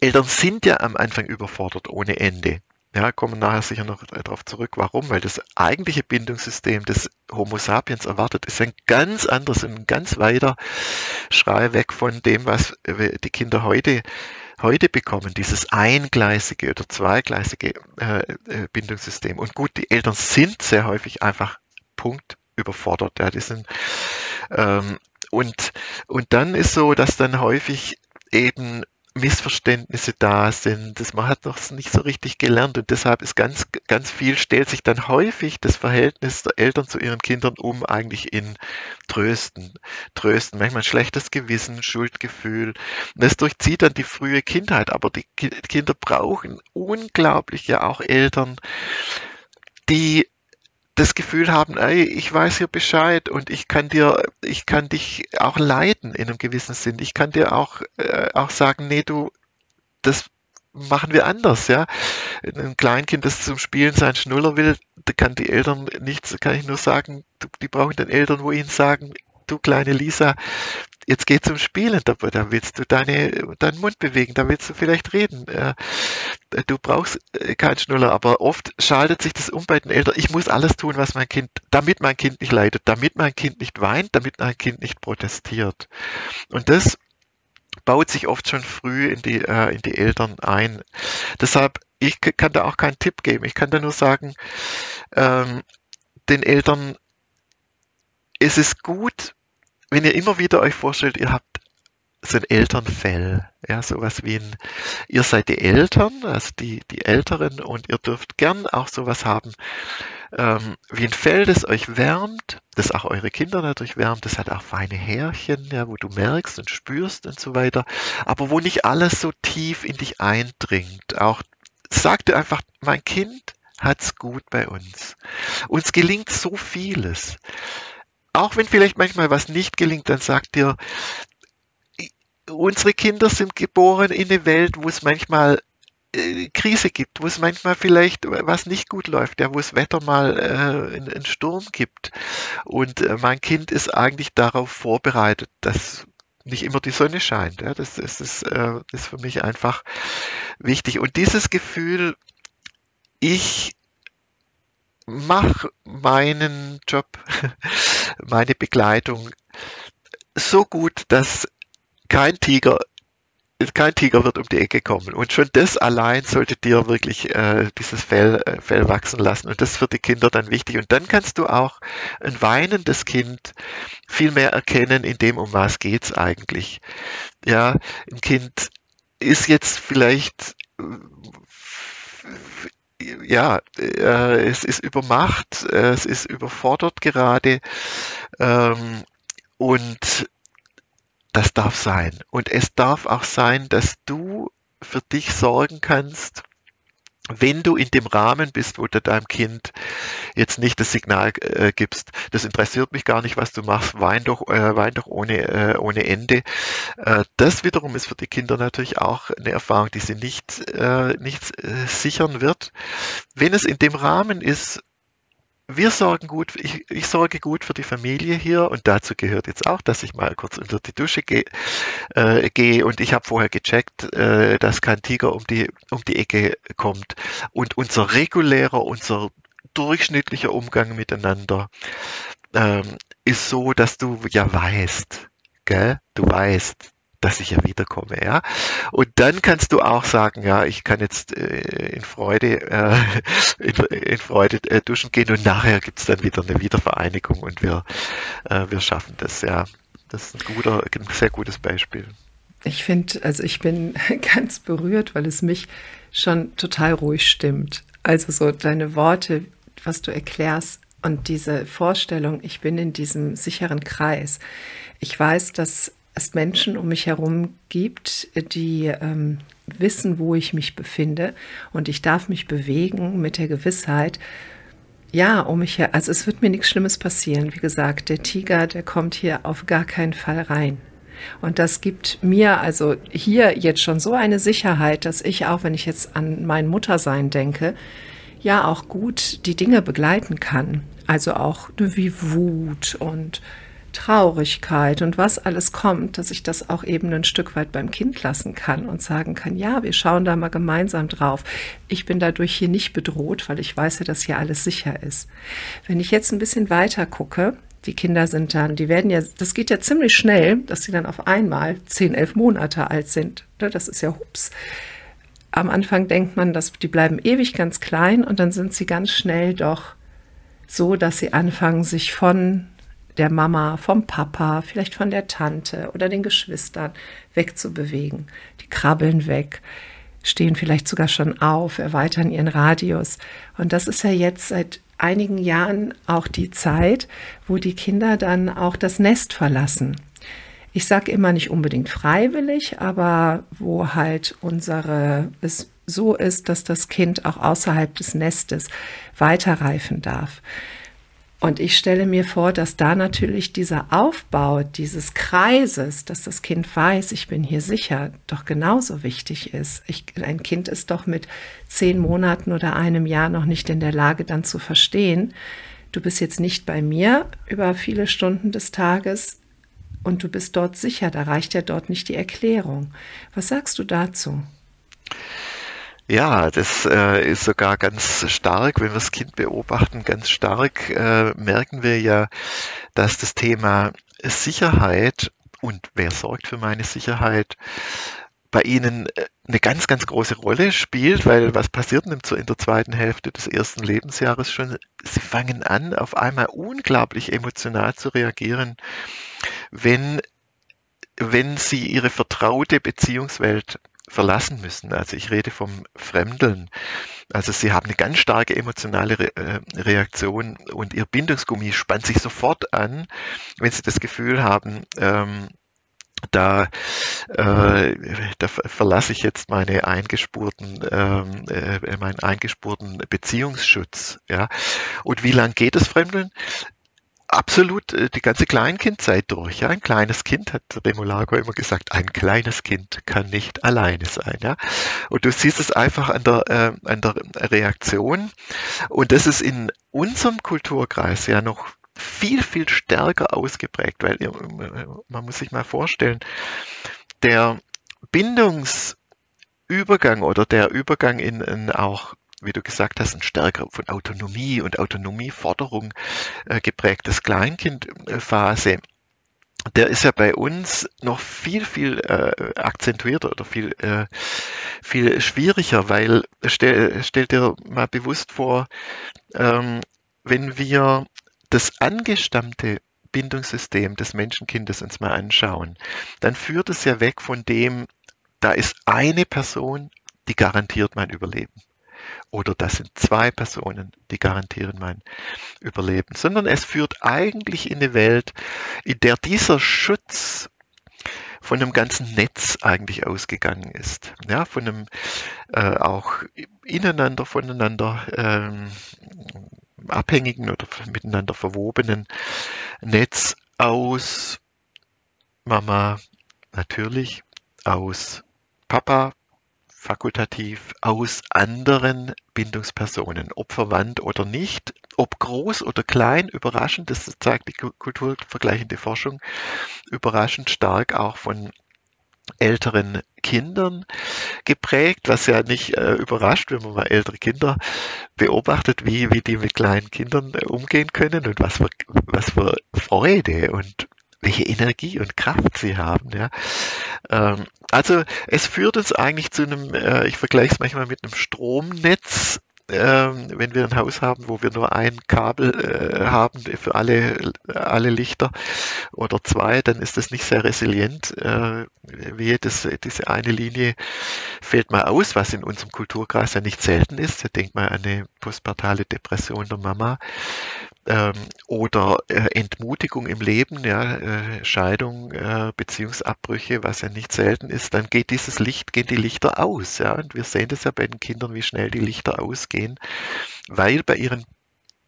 Eltern sind ja am Anfang überfordert ohne Ende. Ja, kommen nachher sicher noch darauf zurück, warum, weil das eigentliche Bindungssystem des Homo sapiens erwartet, ist ein ganz anderes, ein ganz weiter Schrei weg von dem, was die Kinder heute heute bekommen, dieses eingleisige oder zweigleisige äh, äh, Bindungssystem. Und gut, die Eltern sind sehr häufig einfach Punkt überfordert. Ja, die sind, ähm, und, und dann ist so, dass dann häufig eben Missverständnisse da sind. Das, man hat noch nicht so richtig gelernt und deshalb ist ganz, ganz viel, stellt sich dann häufig das Verhältnis der Eltern zu ihren Kindern um, eigentlich in Trösten. Trösten, manchmal schlechtes Gewissen, Schuldgefühl. Das durchzieht dann die frühe Kindheit, aber die Kinder brauchen unglaublich ja auch Eltern, die das Gefühl haben, ey, ich weiß hier Bescheid und ich kann dir, ich kann dich auch leiten in einem gewissen Sinn. Ich kann dir auch, äh, auch sagen, nee, du, das machen wir anders, ja. Ein Kleinkind, das zum Spielen sein Schnuller will, da kann die Eltern nichts, kann ich nur sagen, die brauchen den Eltern, wo ihnen sagen, du kleine Lisa, jetzt geh zum Spielen, da, da willst du deine, deinen Mund bewegen, da willst du vielleicht reden. Äh, du brauchst äh, keinen Schnuller, aber oft schaltet sich das um bei den Eltern. Ich muss alles tun, was mein Kind, damit mein Kind nicht leidet, damit mein Kind nicht weint, damit mein Kind nicht protestiert. Und das baut sich oft schon früh in die, äh, in die Eltern ein. Deshalb, ich kann da auch keinen Tipp geben. Ich kann da nur sagen, ähm, den Eltern, es ist gut, wenn ihr immer wieder euch vorstellt, ihr habt so ein Elternfell, ja, sowas wie ein, ihr seid die Eltern, also die, die Älteren und ihr dürft gern auch sowas haben, ähm, wie ein Fell, das euch wärmt, das auch eure Kinder natürlich wärmt, das hat auch feine Härchen, ja, wo du merkst und spürst und so weiter, aber wo nicht alles so tief in dich eindringt. Auch sagt dir einfach, mein Kind hat's gut bei uns. Uns gelingt so vieles auch wenn vielleicht manchmal was nicht gelingt, dann sagt dir, unsere Kinder sind geboren in eine Welt, wo es manchmal äh, Krise gibt, wo es manchmal vielleicht was nicht gut läuft, ja, wo es Wetter mal äh, einen Sturm gibt. Und äh, mein Kind ist eigentlich darauf vorbereitet, dass nicht immer die Sonne scheint. Ja, das, das, ist, äh, ist für mich einfach wichtig. Und dieses Gefühl, ich mach meinen Job, [LAUGHS] meine Begleitung so gut, dass kein Tiger kein Tiger wird um die Ecke kommen. Und schon das allein sollte dir wirklich äh, dieses Fell, äh, Fell wachsen lassen. Und das ist für die Kinder dann wichtig. Und dann kannst du auch ein weinendes Kind viel mehr erkennen, in dem, um was geht's eigentlich. Ja, ein Kind ist jetzt vielleicht ja, äh, es ist übermacht, äh, es ist überfordert gerade ähm, und das darf sein. Und es darf auch sein, dass du für dich sorgen kannst, wenn du in dem Rahmen bist, wo du deinem Kind jetzt nicht das Signal äh, gibst, das interessiert mich gar nicht, was du machst, wein doch, äh, wein doch ohne, äh, ohne Ende. Äh, das wiederum ist für die Kinder natürlich auch eine Erfahrung, die sie nicht, äh, nicht äh, sichern wird. Wenn es in dem Rahmen ist, wir sorgen gut, ich, ich, sorge gut für die Familie hier und dazu gehört jetzt auch, dass ich mal kurz unter die Dusche gehe äh, geh und ich habe vorher gecheckt, äh, dass kein Tiger um die, um die Ecke kommt. Und unser regulärer, unser durchschnittlicher Umgang miteinander ähm, ist so, dass du ja weißt, gell? du weißt, dass ich ja wiederkomme, ja. Und dann kannst du auch sagen, ja, ich kann jetzt äh, in Freude, äh, [LAUGHS] in, in, Freude äh, duschen gehen und nachher gibt's dann wieder eine Wiedervereinigung und wir, äh, wir schaffen das, ja. Das ist ein guter, ein sehr gutes Beispiel. Ich finde, also ich bin [LAUGHS] ganz berührt, weil es mich schon total ruhig stimmt. Also so deine Worte, was du erklärst und diese Vorstellung, ich bin in diesem sicheren Kreis. Ich weiß, dass es Menschen um mich herum gibt, die ähm, wissen, wo ich mich befinde und ich darf mich bewegen mit der Gewissheit, ja, um mich her, also es wird mir nichts Schlimmes passieren. Wie gesagt, der Tiger, der kommt hier auf gar keinen Fall rein. Und das gibt mir also hier jetzt schon so eine Sicherheit, dass ich auch, wenn ich jetzt an mein Muttersein denke, ja auch gut die Dinge begleiten kann. Also auch wie Wut und Traurigkeit und was alles kommt, dass ich das auch eben ein Stück weit beim Kind lassen kann und sagen kann, ja, wir schauen da mal gemeinsam drauf. Ich bin dadurch hier nicht bedroht, weil ich weiß ja, dass hier alles sicher ist. Wenn ich jetzt ein bisschen weiter gucke, die Kinder sind dann, die werden ja, das geht ja ziemlich schnell, dass sie dann auf einmal zehn, elf Monate alt sind. Ne, das ist ja hups. Am Anfang denkt man, dass die bleiben ewig ganz klein und dann sind sie ganz schnell doch so, dass sie anfangen, sich von der Mama, vom Papa, vielleicht von der Tante oder den Geschwistern wegzubewegen. Die krabbeln weg, stehen vielleicht sogar schon auf, erweitern ihren Radius. Und das ist ja jetzt seit einigen Jahren auch die Zeit, wo die Kinder dann auch das Nest verlassen. Ich sage immer nicht unbedingt freiwillig, aber wo halt unsere es so ist, dass das Kind auch außerhalb des Nestes weiterreifen darf. Und ich stelle mir vor, dass da natürlich dieser Aufbau dieses Kreises, dass das Kind weiß, ich bin hier sicher, doch genauso wichtig ist. Ich, ein Kind ist doch mit zehn Monaten oder einem Jahr noch nicht in der Lage, dann zu verstehen, du bist jetzt nicht bei mir über viele Stunden des Tages und du bist dort sicher. Da reicht ja dort nicht die Erklärung. Was sagst du dazu? Ja, das äh, ist sogar ganz stark, wenn wir das Kind beobachten, ganz stark äh, merken wir ja, dass das Thema Sicherheit und wer sorgt für meine Sicherheit bei Ihnen äh, eine ganz, ganz große Rolle spielt, weil was passiert in der zweiten Hälfte des ersten Lebensjahres schon? Sie fangen an, auf einmal unglaublich emotional zu reagieren, wenn, wenn Sie Ihre vertraute Beziehungswelt verlassen müssen. Also ich rede vom Fremdeln. Also sie haben eine ganz starke emotionale Re äh, Reaktion und ihr Bindungsgummi spannt sich sofort an, wenn sie das Gefühl haben, ähm, da, äh, da verlasse ich jetzt meine eingespurten, ähm, äh, meinen eingespurten Beziehungsschutz. Ja. Und wie lang geht das Fremdeln? Absolut äh, die ganze Kleinkindzeit durch. Ja, ein kleines Kind hat Remolago immer gesagt, ein kleines Kind kann nicht alleine sein. Ja, und du siehst es einfach an der äh, an der Reaktion. Und das ist in unserem Kulturkreis ja noch viel viel stärker ausgeprägt, weil man muss sich mal vorstellen, der Bindungsübergang oder der Übergang in, in auch wie du gesagt hast, ein stärker von Autonomie und Autonomieforderung äh, geprägtes Kleinkindphase der ist ja bei uns noch viel, viel äh, akzentuierter oder viel, äh, viel schwieriger, weil stell, stell dir mal bewusst vor, ähm, wenn wir das angestammte Bindungssystem des Menschenkindes uns mal anschauen, dann führt es ja weg von dem, da ist eine Person, die garantiert mein Überleben. Oder das sind zwei Personen, die garantieren mein Überleben. Sondern es führt eigentlich in eine Welt, in der dieser Schutz von einem ganzen Netz eigentlich ausgegangen ist. Ja, von einem äh, auch ineinander, voneinander ähm, abhängigen oder miteinander verwobenen Netz aus Mama natürlich, aus Papa fakultativ aus anderen Bindungspersonen, ob verwandt oder nicht, ob groß oder klein, überraschend, das zeigt die kulturvergleichende Forschung, überraschend stark auch von älteren Kindern geprägt, was ja nicht äh, überrascht, wenn man mal ältere Kinder beobachtet, wie, wie die mit kleinen Kindern äh, umgehen können und was für, was für Freude und welche Energie und Kraft sie haben. Ja. Ähm, also es führt uns eigentlich zu einem, äh, ich vergleiche es manchmal mit einem Stromnetz, ähm, wenn wir ein Haus haben, wo wir nur ein Kabel äh, haben für alle, alle Lichter oder zwei, dann ist das nicht sehr resilient. Äh, wie das, diese eine Linie fällt mal aus, was in unserem Kulturkreis ja nicht selten ist. Denkt mal an eine postpartale Depression der Mama ähm, oder äh, Entmutigung im Leben, ja, äh, Scheidung, äh, Beziehungsabbrüche, was ja nicht selten ist, dann geht dieses Licht, gehen die Lichter aus, ja, und wir sehen das ja bei den Kindern, wie schnell die Lichter ausgehen, weil bei ihren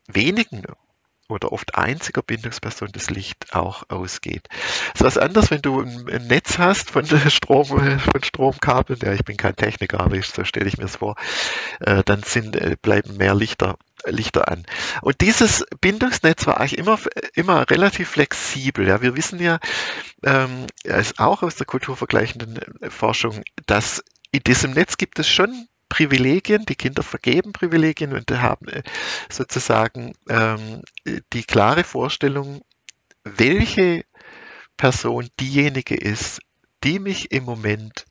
wenigen oder oft einziger Bindungsperson das Licht auch ausgeht. Es ist was anderes, wenn du ein, ein Netz hast von Strom, von Stromkabeln, ja, ich bin kein Techniker, aber ich, so stelle ich mir es vor, äh, dann sind, äh, bleiben mehr Lichter Lichter an. Und dieses Bindungsnetz war eigentlich immer, immer relativ flexibel. Ja, wir wissen ja, ähm, ist auch aus der kulturvergleichenden Forschung, dass in diesem Netz gibt es schon Privilegien, die Kinder vergeben Privilegien und haben äh, sozusagen ähm, die klare Vorstellung, welche Person diejenige ist, die mich im Moment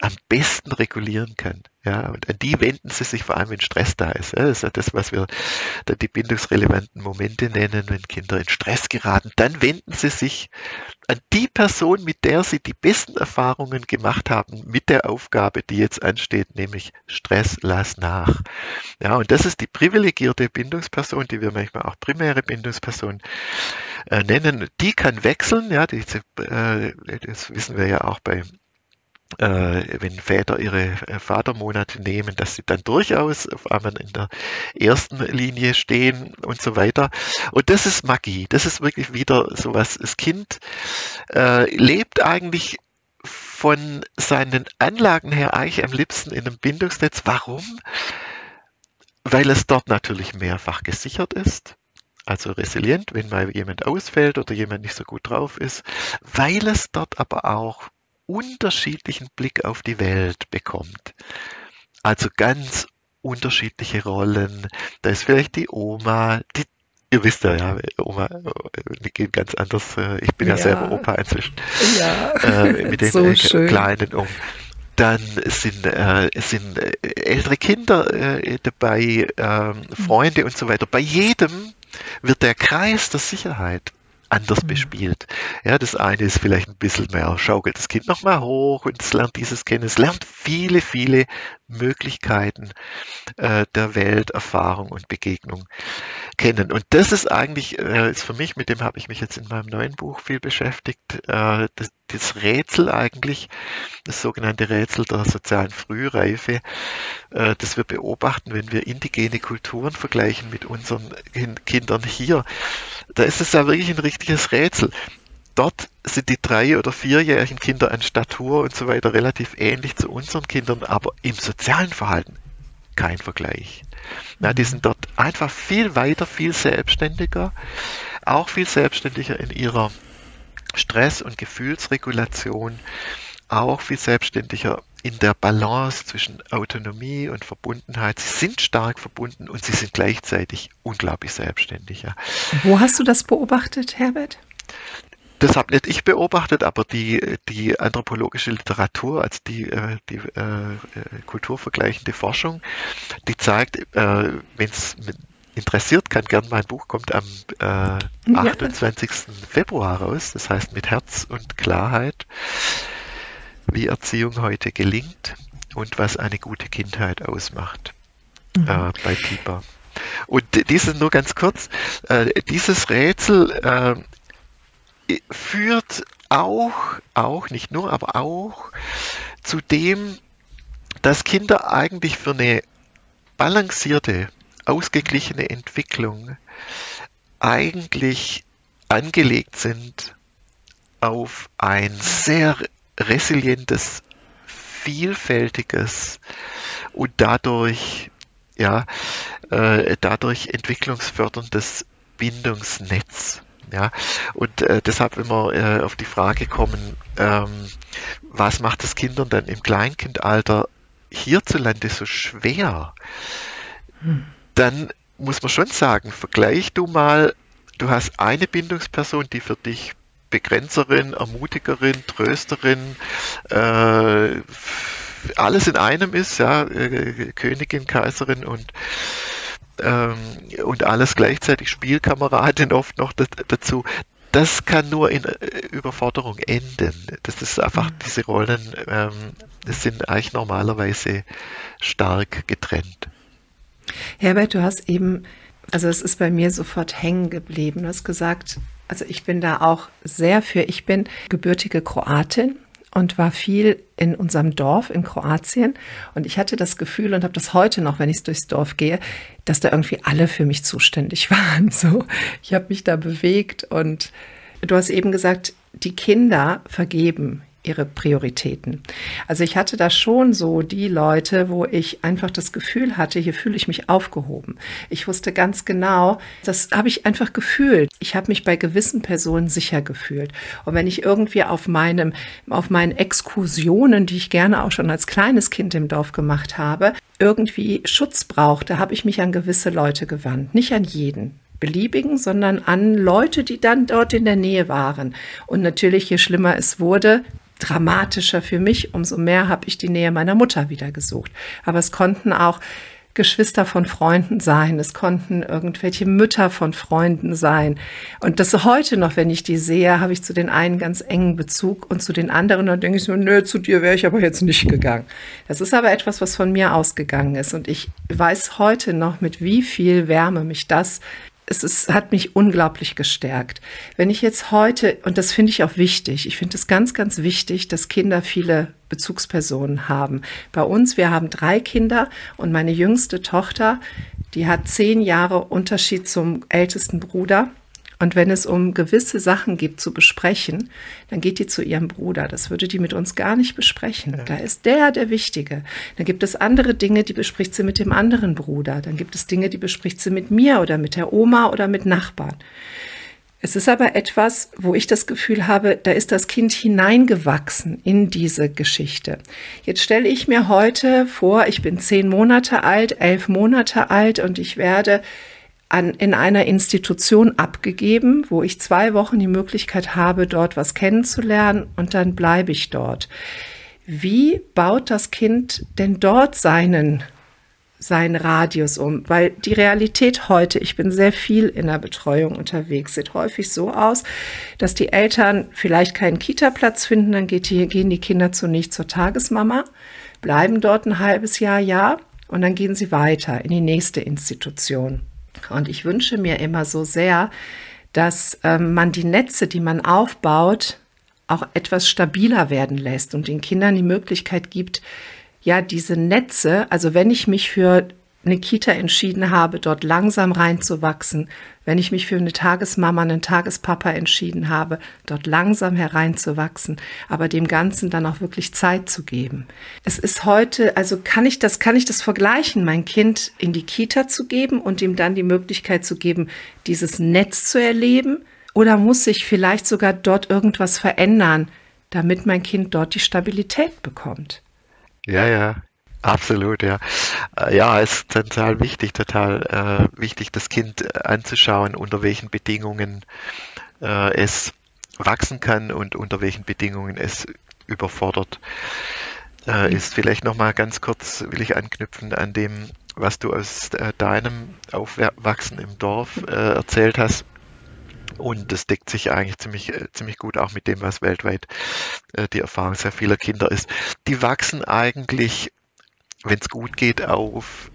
am besten regulieren kann. Ja, und an die wenden sie sich vor allem, wenn Stress da ist. Ja, das ist ja das, was wir dann die bindungsrelevanten Momente nennen, wenn Kinder in Stress geraten. Dann wenden sie sich an die Person, mit der sie die besten Erfahrungen gemacht haben, mit der Aufgabe, die jetzt ansteht, nämlich Stress, lass nach. Ja, und das ist die privilegierte Bindungsperson, die wir manchmal auch primäre Bindungsperson äh, nennen. Die kann wechseln, ja, diese, äh, das wissen wir ja auch bei wenn Väter ihre äh, Vatermonate nehmen, dass sie dann durchaus auf einmal in der ersten Linie stehen und so weiter. Und das ist Magie. Das ist wirklich wieder sowas. Das Kind äh, lebt eigentlich von seinen Anlagen her eigentlich am liebsten in einem Bindungsnetz. Warum? Weil es dort natürlich mehrfach gesichert ist also resilient, wenn mal jemand ausfällt oder jemand nicht so gut drauf ist, weil es dort aber auch unterschiedlichen Blick auf die Welt bekommt. Also ganz unterschiedliche Rollen. Da ist vielleicht die Oma, die Ihr wisst ja, ja, Oma, die gehen ganz anders. Äh, ich bin ja, ja selber Opa inzwischen. Ja, äh, mit den [LAUGHS] so äh, Kleinen um. Dann sind, äh, sind äh, ältere Kinder äh, dabei, ähm, Freunde und so weiter. Bei jedem wird der Kreis der Sicherheit anders mhm. bespielt. Ja, das eine ist vielleicht ein bisschen mehr, schaukelt das Kind nochmal hoch und es lernt dieses kennen. Es lernt viele, viele Möglichkeiten äh, der Welt, Erfahrung und Begegnung kennen. Und das ist eigentlich, äh, ist für mich, mit dem habe ich mich jetzt in meinem neuen Buch viel beschäftigt, äh, das, das Rätsel eigentlich, das sogenannte Rätsel der sozialen Frühreife, äh, das wir beobachten, wenn wir indigene Kulturen vergleichen mit unseren Kindern hier. Da ist es ja wirklich ein richtiges Rätsel dort sind die drei- oder vierjährigen Kinder an Statur und so weiter relativ ähnlich zu unseren Kindern, aber im sozialen Verhalten kein Vergleich. Na, die sind dort einfach viel weiter, viel selbstständiger, auch viel selbstständiger in ihrer Stress- und Gefühlsregulation auch viel selbstständiger in der Balance zwischen Autonomie und Verbundenheit. Sie sind stark verbunden und sie sind gleichzeitig unglaublich selbstständig. Ja. Wo hast du das beobachtet, Herbert? Das habe nicht ich beobachtet, aber die, die anthropologische Literatur, also die, äh, die äh, kulturvergleichende Forschung, die zeigt, äh, wenn es interessiert, kann gern mein Buch kommt am äh, 28. Ja. Februar raus, das heißt mit Herz und Klarheit wie Erziehung heute gelingt und was eine gute Kindheit ausmacht mhm. äh, bei Pieper. Und dieses nur ganz kurz, äh, dieses Rätsel äh, führt auch, auch, nicht nur, aber auch zu dem, dass Kinder eigentlich für eine balancierte, ausgeglichene Entwicklung eigentlich angelegt sind auf ein sehr resilientes, vielfältiges und dadurch, ja, äh, dadurch entwicklungsförderndes Bindungsnetz. Ja, und äh, deshalb, wenn wir äh, auf die Frage kommen, ähm, was macht es Kindern dann im Kleinkindalter hierzulande so schwer, hm. dann muss man schon sagen, vergleich du mal, du hast eine Bindungsperson, die für dich Begrenzerin, Ermutigerin, Trösterin, äh, alles in einem ist, ja, äh, Königin, Kaiserin und ähm, und alles gleichzeitig Spielkameradin oft noch dazu. Das kann nur in äh, Überforderung enden. Das ist einfach mhm. diese Rollen, ähm, sind eigentlich normalerweise stark getrennt. Herbert, du hast eben, also es ist bei mir sofort hängen geblieben. Du hast gesagt, also ich bin da auch sehr für. Ich bin gebürtige Kroatin und war viel in unserem Dorf in Kroatien. Und ich hatte das Gefühl und habe das heute noch, wenn ich durchs Dorf gehe, dass da irgendwie alle für mich zuständig [LAUGHS] waren. So, ich habe mich da bewegt und du hast eben gesagt, die Kinder vergeben ihre Prioritäten. Also ich hatte da schon so die Leute, wo ich einfach das Gefühl hatte, hier fühle ich mich aufgehoben. Ich wusste ganz genau, das habe ich einfach gefühlt. Ich habe mich bei gewissen Personen sicher gefühlt. Und wenn ich irgendwie auf meinem, auf meinen Exkursionen, die ich gerne auch schon als kleines Kind im Dorf gemacht habe, irgendwie Schutz brauchte, habe ich mich an gewisse Leute gewandt. Nicht an jeden beliebigen, sondern an Leute, die dann dort in der Nähe waren. Und natürlich, je schlimmer es wurde, dramatischer für mich, umso mehr habe ich die Nähe meiner Mutter wieder gesucht. Aber es konnten auch Geschwister von Freunden sein, es konnten irgendwelche Mütter von Freunden sein. Und das heute noch, wenn ich die sehe, habe ich zu den einen ganz engen Bezug und zu den anderen, dann denke ich so, nö, zu dir wäre ich aber jetzt nicht gegangen. Das ist aber etwas, was von mir ausgegangen ist. Und ich weiß heute noch, mit wie viel Wärme mich das es ist, hat mich unglaublich gestärkt. Wenn ich jetzt heute, und das finde ich auch wichtig, ich finde es ganz, ganz wichtig, dass Kinder viele Bezugspersonen haben. Bei uns, wir haben drei Kinder und meine jüngste Tochter, die hat zehn Jahre Unterschied zum ältesten Bruder. Und wenn es um gewisse Sachen gibt zu besprechen, dann geht die zu ihrem Bruder. Das würde die mit uns gar nicht besprechen. Ja. Da ist der der Wichtige. Dann gibt es andere Dinge, die bespricht sie mit dem anderen Bruder. Dann gibt es Dinge, die bespricht sie mit mir oder mit der Oma oder mit Nachbarn. Es ist aber etwas, wo ich das Gefühl habe, da ist das Kind hineingewachsen in diese Geschichte. Jetzt stelle ich mir heute vor, ich bin zehn Monate alt, elf Monate alt und ich werde an, in einer Institution abgegeben, wo ich zwei Wochen die Möglichkeit habe, dort was kennenzulernen und dann bleibe ich dort. Wie baut das Kind denn dort seinen, seinen Radius um? Weil die Realität heute, ich bin sehr viel in der Betreuung unterwegs, sieht häufig so aus, dass die Eltern vielleicht keinen Kita-Platz finden, dann geht die, gehen die Kinder zunächst zur Tagesmama, bleiben dort ein halbes Jahr, ja, und dann gehen sie weiter in die nächste Institution. Und ich wünsche mir immer so sehr, dass ähm, man die Netze, die man aufbaut, auch etwas stabiler werden lässt und den Kindern die Möglichkeit gibt, ja, diese Netze, also wenn ich mich für eine Kita entschieden habe, dort langsam reinzuwachsen, wenn ich mich für eine Tagesmama, einen Tagespapa entschieden habe, dort langsam hereinzuwachsen, aber dem Ganzen dann auch wirklich Zeit zu geben. Es ist heute, also kann ich das, kann ich das vergleichen, mein Kind in die Kita zu geben und ihm dann die Möglichkeit zu geben, dieses Netz zu erleben? Oder muss sich vielleicht sogar dort irgendwas verändern, damit mein Kind dort die Stabilität bekommt. Ja, ja, absolut, ja. Äh, ja, es ist total wichtig, total äh, wichtig, das Kind anzuschauen, unter welchen Bedingungen äh, es wachsen kann und unter welchen Bedingungen es überfordert äh, ist. Vielleicht nochmal ganz kurz will ich anknüpfen an dem, was du aus äh, deinem Aufwachsen im Dorf äh, erzählt hast. Und das deckt sich eigentlich ziemlich, äh, ziemlich gut auch mit dem, was weltweit äh, die Erfahrung sehr vieler Kinder ist. Die wachsen eigentlich, wenn es gut geht, auf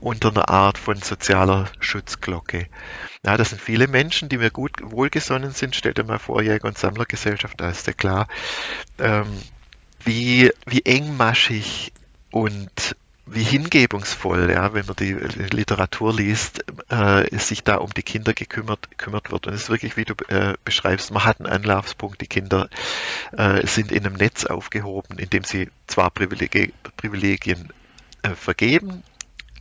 unter einer Art von sozialer Schutzglocke. Ja, das sind viele Menschen, die mir gut wohlgesonnen sind. Stell dir mal vor, Jäger- und Sammlergesellschaft, da ist ja klar, ähm, wie, wie engmaschig und wie hingebungsvoll, ja, wenn man die Literatur liest, äh, sich da um die Kinder gekümmert, gekümmert wird. Und es ist wirklich, wie du äh, beschreibst, man hat einen Anlaufspunkt, die Kinder äh, sind in einem Netz aufgehoben, in dem sie zwar Privilegien, Privilegien äh, vergeben,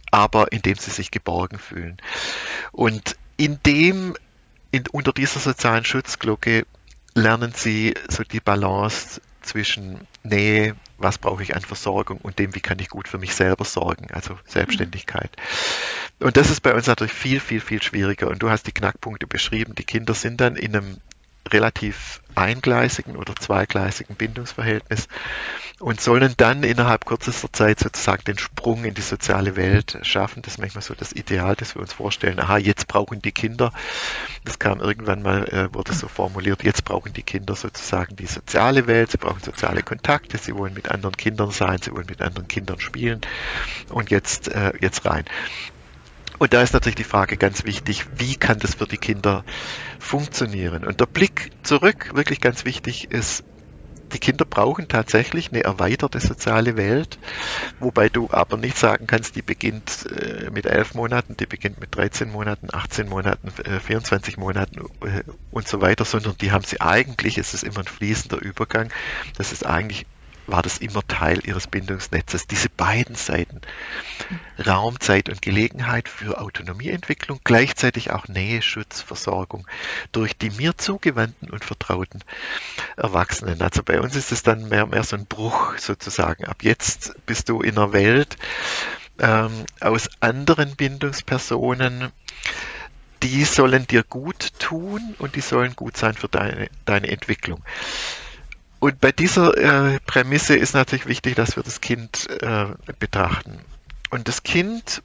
aber in dem sie sich geborgen fühlen. Und in dem, in, unter dieser sozialen Schutzglocke lernen sie so die Balance zwischen Nähe, was brauche ich an Versorgung und dem, wie kann ich gut für mich selber sorgen, also Selbstständigkeit. Und das ist bei uns natürlich viel, viel, viel schwieriger. Und du hast die Knackpunkte beschrieben. Die Kinder sind dann in einem relativ eingleisigen oder zweigleisigen Bindungsverhältnis und sollen dann innerhalb kürzester Zeit sozusagen den Sprung in die soziale Welt schaffen. Das ist manchmal so das Ideal, das wir uns vorstellen. Aha, jetzt brauchen die Kinder, das kam irgendwann mal, äh, wurde so formuliert, jetzt brauchen die Kinder sozusagen die soziale Welt, sie brauchen soziale Kontakte, sie wollen mit anderen Kindern sein, sie wollen mit anderen Kindern spielen und jetzt, äh, jetzt rein. Und da ist natürlich die Frage ganz wichtig, wie kann das für die Kinder funktionieren? Und der Blick zurück, wirklich ganz wichtig, ist, die Kinder brauchen tatsächlich eine erweiterte soziale Welt, wobei du aber nicht sagen kannst, die beginnt äh, mit elf Monaten, die beginnt mit 13 Monaten, 18 Monaten, 24 äh, Monaten äh, und so weiter, sondern die haben sie eigentlich, es ist immer ein fließender Übergang, das ist eigentlich war das immer Teil ihres Bindungsnetzes. Diese beiden Seiten, Raum, Zeit und Gelegenheit für Autonomieentwicklung, gleichzeitig auch Nähe, Schutz, Versorgung durch die mir zugewandten und vertrauten Erwachsenen. Also bei uns ist es dann mehr, mehr so ein Bruch sozusagen. Ab jetzt bist du in einer Welt ähm, aus anderen Bindungspersonen, die sollen dir gut tun und die sollen gut sein für deine, deine Entwicklung. Und bei dieser äh, Prämisse ist natürlich wichtig, dass wir das Kind äh, betrachten. Und das Kind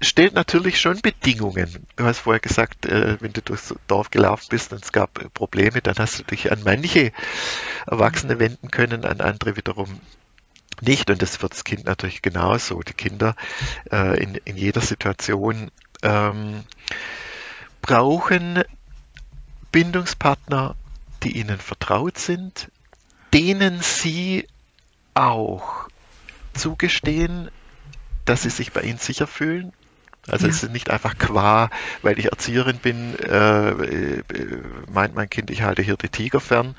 stellt natürlich schon Bedingungen. Du hast vorher gesagt, äh, wenn du durchs Dorf gelaufen bist und es gab Probleme, dann hast du dich an manche Erwachsene wenden können, an andere wiederum nicht. Und das für das Kind natürlich genauso. Die Kinder äh, in, in jeder Situation ähm, brauchen Bindungspartner, die ihnen vertraut sind, denen sie auch zugestehen, dass sie sich bei ihnen sicher fühlen. Also ja. es ist nicht einfach qua, weil ich Erzieherin bin, äh, äh meint mein Kind, ich halte hier die Tiger fern.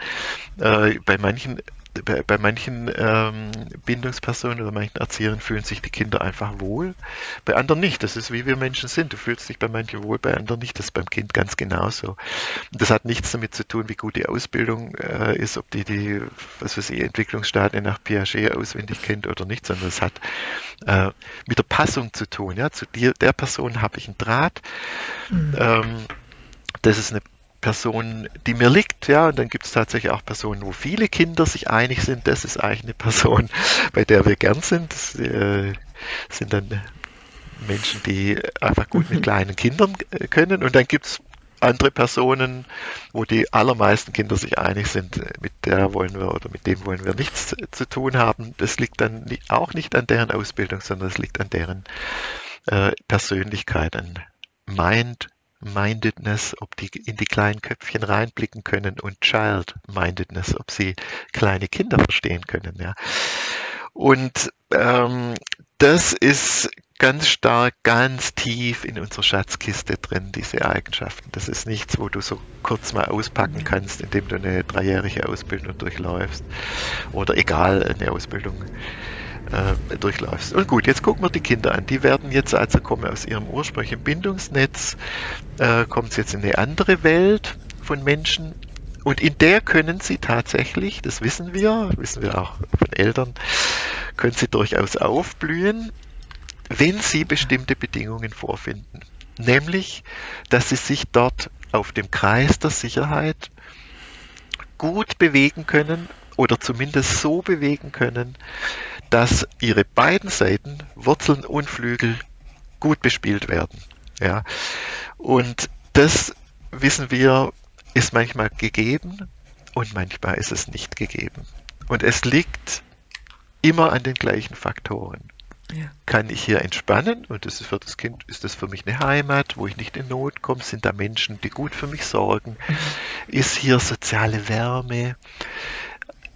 Äh, bei manchen bei, bei manchen ähm, Bindungspersonen oder manchen Erziehern fühlen sich die Kinder einfach wohl, bei anderen nicht. Das ist wie wir Menschen sind. Du fühlst dich bei manchen wohl, bei anderen nicht. Das ist beim Kind ganz genauso. Das hat nichts damit zu tun, wie gut die Ausbildung äh, ist, ob die die, was weiß ich, Entwicklungsstadien nach Piaget auswendig kennt oder nicht, sondern es hat äh, mit der Passung zu tun. Ja, zu dir, der Person habe ich einen Draht. Mhm. Ähm, das ist eine Person, die mir liegt, ja, und dann gibt es tatsächlich auch Personen, wo viele Kinder sich einig sind, das ist eigentlich eine Person, [LAUGHS] bei der wir gern sind. Das äh, sind dann Menschen, die einfach gut mit mhm. kleinen Kindern äh, können. Und dann gibt es andere Personen, wo die allermeisten Kinder sich einig sind, mit der wollen wir oder mit dem wollen wir nichts zu tun haben. Das liegt dann auch nicht an deren Ausbildung, sondern es liegt an deren äh, Persönlichkeit, an Mind, Mindedness, ob die in die kleinen Köpfchen reinblicken können und Child-Mindedness, ob sie kleine Kinder verstehen können. Ja. Und ähm, das ist ganz stark, ganz tief in unserer Schatzkiste drin, diese Eigenschaften. Das ist nichts, wo du so kurz mal auspacken kannst, indem du eine dreijährige Ausbildung durchläufst oder egal, eine Ausbildung äh, durchläufst. Und gut, jetzt gucken wir die Kinder an. Die werden jetzt also kommen aus ihrem ursprünglichen Bindungsnetz, äh, kommen jetzt in eine andere Welt von Menschen Und in der können sie tatsächlich, das wissen wir, wissen wir auch von Eltern, können sie durchaus aufblühen, wenn sie bestimmte Bedingungen vorfinden. Nämlich, dass sie sich dort auf dem Kreis der Sicherheit gut bewegen können oder zumindest so bewegen können, dass ihre beiden Seiten, Wurzeln und Flügel, gut bespielt werden. Ja. Und das wissen wir, ist manchmal gegeben und manchmal ist es nicht gegeben. Und es liegt immer an den gleichen Faktoren. Ja. Kann ich hier entspannen und das ist für das Kind, ist das für mich eine Heimat, wo ich nicht in Not komme? Sind da Menschen, die gut für mich sorgen? Mhm. Ist hier soziale Wärme?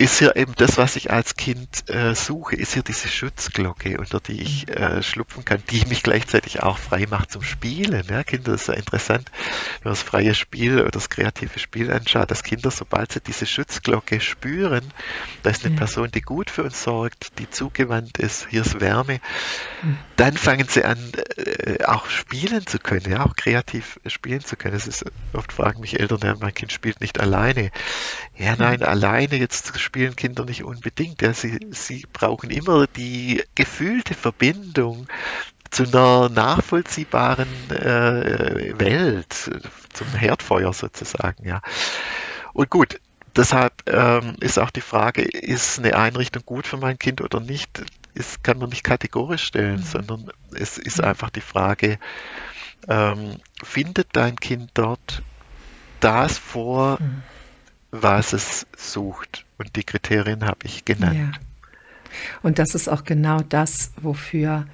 Ist hier eben das, was ich als Kind äh, suche, ist hier diese Schutzglocke, unter die ich mhm. äh, schlupfen kann, die mich gleichzeitig auch frei macht zum Spielen. Ja, Kinder, das ist ja interessant, wenn man das freie Spiel oder das kreative Spiel anschaut, dass Kinder, sobald sie diese Schutzglocke spüren, da ist eine ja. Person, die gut für uns sorgt, die zugewandt ist, hier ist Wärme, mhm. dann fangen sie an, äh, auch spielen zu können, ja, auch kreativ spielen zu können. Das ist, oft fragen mich Eltern, ja, mein Kind spielt nicht alleine. Ja, nein, mhm. alleine jetzt spielen Kinder nicht unbedingt. Ja. Sie, sie brauchen immer die gefühlte Verbindung zu einer nachvollziehbaren äh, Welt, zum Herdfeuer sozusagen. Ja. Und gut, deshalb ähm, ist auch die Frage, ist eine Einrichtung gut für mein Kind oder nicht, ist, kann man nicht kategorisch stellen, mhm. sondern es ist mhm. einfach die Frage, ähm, findet dein Kind dort das vor, mhm was es sucht. Und die Kriterien habe ich genannt. Ja. Und das ist auch genau das, wofür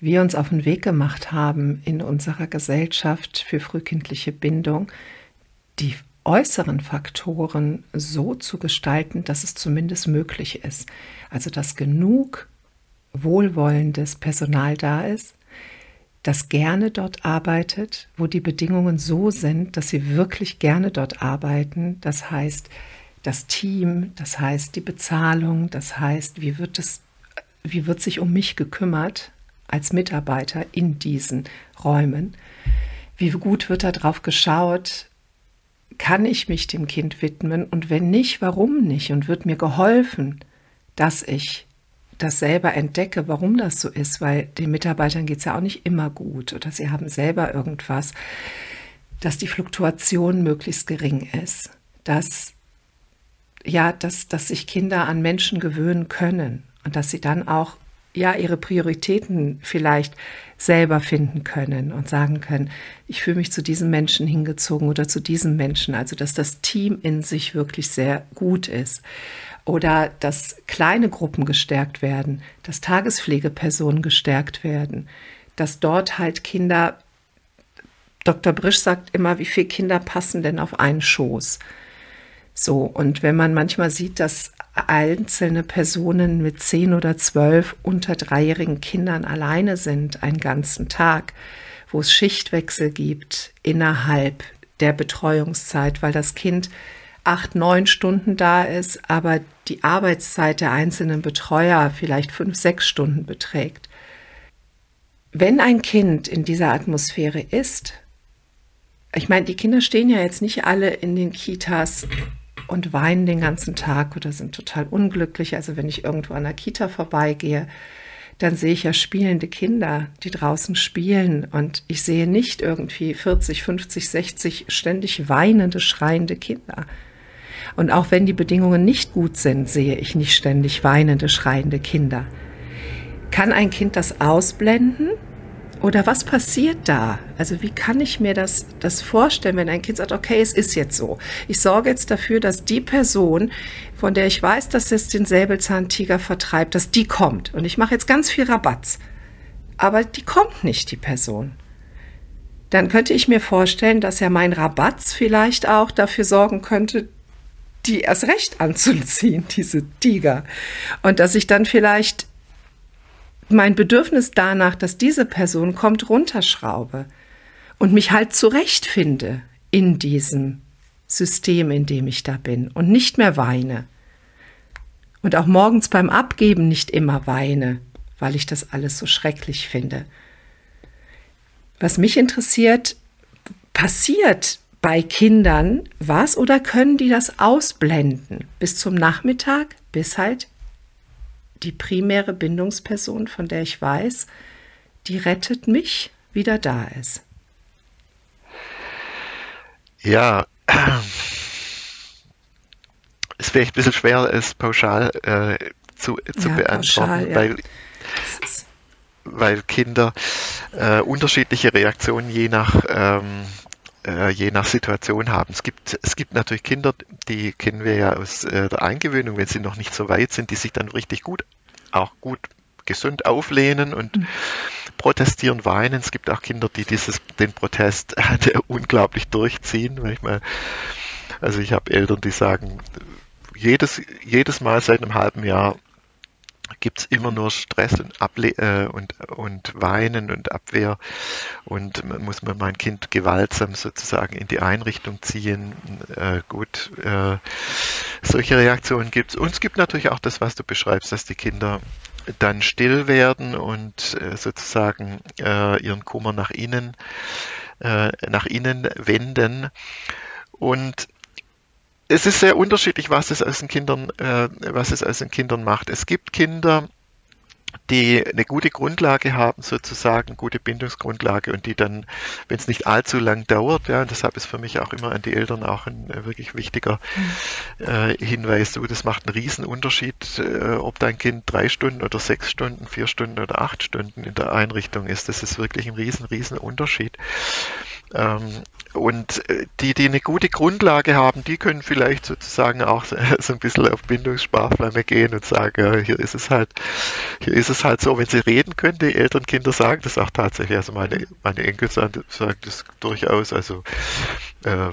wir uns auf den Weg gemacht haben in unserer Gesellschaft für frühkindliche Bindung, die äußeren Faktoren so zu gestalten, dass es zumindest möglich ist. Also dass genug wohlwollendes Personal da ist, das gerne dort arbeitet, wo die Bedingungen so sind, dass sie wirklich gerne dort arbeiten. Das heißt, das Team, das heißt die Bezahlung, das heißt, wie wird es, wie wird sich um mich gekümmert als Mitarbeiter in diesen Räumen? Wie gut wird darauf geschaut? Kann ich mich dem Kind widmen? Und wenn nicht, warum nicht? Und wird mir geholfen, dass ich das selber entdecke, warum das so ist, weil den Mitarbeitern geht es ja auch nicht immer gut oder sie haben selber irgendwas, dass die Fluktuation möglichst gering ist, dass ja, dass, dass sich Kinder an Menschen gewöhnen können und dass sie dann auch ja ihre Prioritäten vielleicht selber finden können und sagen können, ich fühle mich zu diesem Menschen hingezogen oder zu diesem Menschen, also dass das Team in sich wirklich sehr gut ist oder dass kleine Gruppen gestärkt werden, dass Tagespflegepersonen gestärkt werden, dass dort halt Kinder, Dr. Brisch sagt immer, wie viele Kinder passen denn auf einen Schoß? So, und wenn man manchmal sieht, dass einzelne Personen mit zehn oder zwölf unter dreijährigen Kindern alleine sind, einen ganzen Tag, wo es Schichtwechsel gibt innerhalb der Betreuungszeit, weil das Kind acht, neun Stunden da ist, aber die Arbeitszeit der einzelnen Betreuer vielleicht fünf, sechs Stunden beträgt. Wenn ein Kind in dieser Atmosphäre ist, ich meine, die Kinder stehen ja jetzt nicht alle in den Kitas und weinen den ganzen Tag oder sind total unglücklich. Also wenn ich irgendwo an der Kita vorbeigehe, dann sehe ich ja spielende Kinder, die draußen spielen und ich sehe nicht irgendwie 40, 50, 60 ständig weinende, schreiende Kinder. Und auch wenn die Bedingungen nicht gut sind, sehe ich nicht ständig weinende, schreiende Kinder. Kann ein Kind das ausblenden? Oder was passiert da? Also wie kann ich mir das, das vorstellen, wenn ein Kind sagt, okay, es ist jetzt so. Ich sorge jetzt dafür, dass die Person, von der ich weiß, dass es den Säbelzahntiger vertreibt, dass die kommt. Und ich mache jetzt ganz viel Rabatz. Aber die kommt nicht, die Person. Dann könnte ich mir vorstellen, dass ja mein Rabatz vielleicht auch dafür sorgen könnte, die erst recht anzuziehen, [LAUGHS] diese Tiger. Und dass ich dann vielleicht mein Bedürfnis danach, dass diese Person kommt, runterschraube und mich halt zurechtfinde in diesem System, in dem ich da bin und nicht mehr weine. Und auch morgens beim Abgeben nicht immer weine, weil ich das alles so schrecklich finde. Was mich interessiert, passiert bei Kindern was oder können die das ausblenden bis zum Nachmittag, bis halt die primäre Bindungsperson, von der ich weiß, die rettet mich, wieder da ist? Ja, ist vielleicht ein bisschen schwer, es pauschal äh, zu, zu ja, beantworten, pauschal, ja. weil, weil Kinder äh, unterschiedliche Reaktionen je nach ähm, äh, je nach Situation haben. Es gibt, es gibt natürlich Kinder, die kennen wir ja aus äh, der Eingewöhnung, wenn sie noch nicht so weit sind, die sich dann richtig gut, auch gut gesund auflehnen und mhm. protestieren, weinen. Es gibt auch Kinder, die dieses, den Protest [LAUGHS] unglaublich durchziehen. Manchmal, also ich habe Eltern, die sagen, jedes, jedes Mal seit einem halben Jahr gibt es immer nur Stress und, Able äh, und, und Weinen und Abwehr und muss man mein Kind gewaltsam sozusagen in die Einrichtung ziehen. Äh, gut, äh, solche Reaktionen gibt es. Und es gibt natürlich auch das, was du beschreibst, dass die Kinder dann still werden und äh, sozusagen äh, ihren Kummer nach innen, äh, nach innen wenden. Und es ist sehr unterschiedlich, was es aus den Kindern, äh, was es aus den Kindern macht. Es gibt Kinder, die eine gute Grundlage haben, sozusagen, gute Bindungsgrundlage und die dann, wenn es nicht allzu lang dauert, ja, und deshalb ist für mich auch immer an die Eltern auch ein äh, wirklich wichtiger äh, Hinweis, so, das macht einen riesen Unterschied, äh, ob dein Kind drei Stunden oder sechs Stunden, vier Stunden oder acht Stunden in der Einrichtung ist. Das ist wirklich ein riesen, riesen Unterschied. Ähm, und äh, die, die eine gute Grundlage haben, die können vielleicht sozusagen auch [LAUGHS] so, ein bisschen auf Bindungssparflamme gehen und sagen, ja, hier ist es halt, hier ist es halt so, wenn sie reden können, die Eltern, Kinder sagen das auch tatsächlich. Also meine, meine Enkel sagen, das durchaus. Also ähm,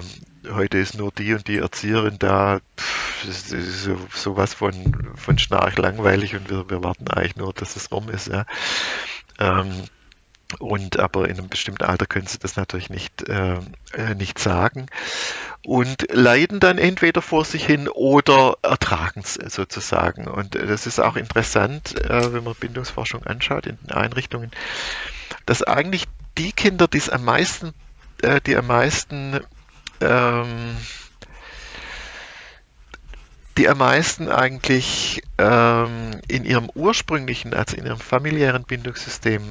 heute ist nur die und die Erzieherin da. Das ist so, sowas von, von schnarch und wir, wir warten eigentlich nur, dass es rum ist. Ja. Ähm, und aber in einem bestimmten Alter können sie das natürlich nicht, äh, äh, nicht sagen und leiden dann entweder vor sich hin oder ertragen es sozusagen. Und das ist auch interessant, äh, wenn man Bindungsforschung anschaut in den Einrichtungen, dass eigentlich die Kinder, die es am meisten, äh, die am meisten ähm, die am meisten eigentlich ähm, in ihrem ursprünglichen, also in ihrem familiären Bindungssystem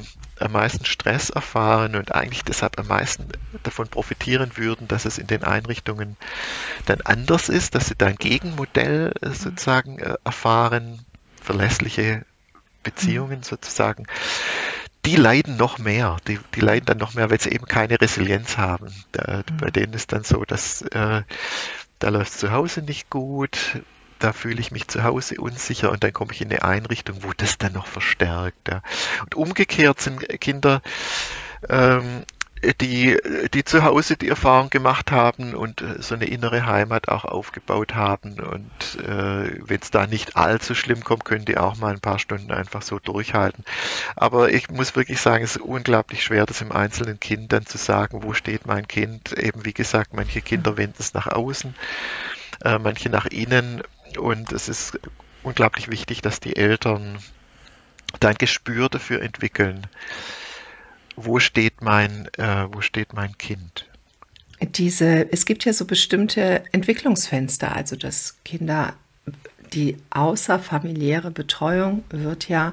am meisten Stress erfahren und eigentlich deshalb am meisten davon profitieren würden, dass es in den Einrichtungen dann anders ist, dass sie da ein Gegenmodell äh, sozusagen äh, erfahren, verlässliche Beziehungen sozusagen, die leiden noch mehr. Die, die leiden dann noch mehr, weil sie eben keine Resilienz haben. Da, bei denen ist dann so, dass äh, da läuft es zu Hause nicht gut, da fühle ich mich zu Hause unsicher und dann komme ich in eine Einrichtung, wo das dann noch verstärkt. Ja. Und umgekehrt sind Kinder, ähm, die, die zu Hause die Erfahrung gemacht haben und so eine innere Heimat auch aufgebaut haben. Und äh, wenn es da nicht allzu schlimm kommt, können die auch mal ein paar Stunden einfach so durchhalten. Aber ich muss wirklich sagen, es ist unglaublich schwer, das im einzelnen Kind dann zu sagen, wo steht mein Kind. Eben wie gesagt, manche Kinder wenden es nach außen, äh, manche nach innen. Und es ist unglaublich wichtig, dass die Eltern da ein Gespür dafür entwickeln, wo steht mein, äh, wo steht mein Kind. Diese, es gibt ja so bestimmte Entwicklungsfenster, also dass Kinder, die außerfamiliäre Betreuung wird ja,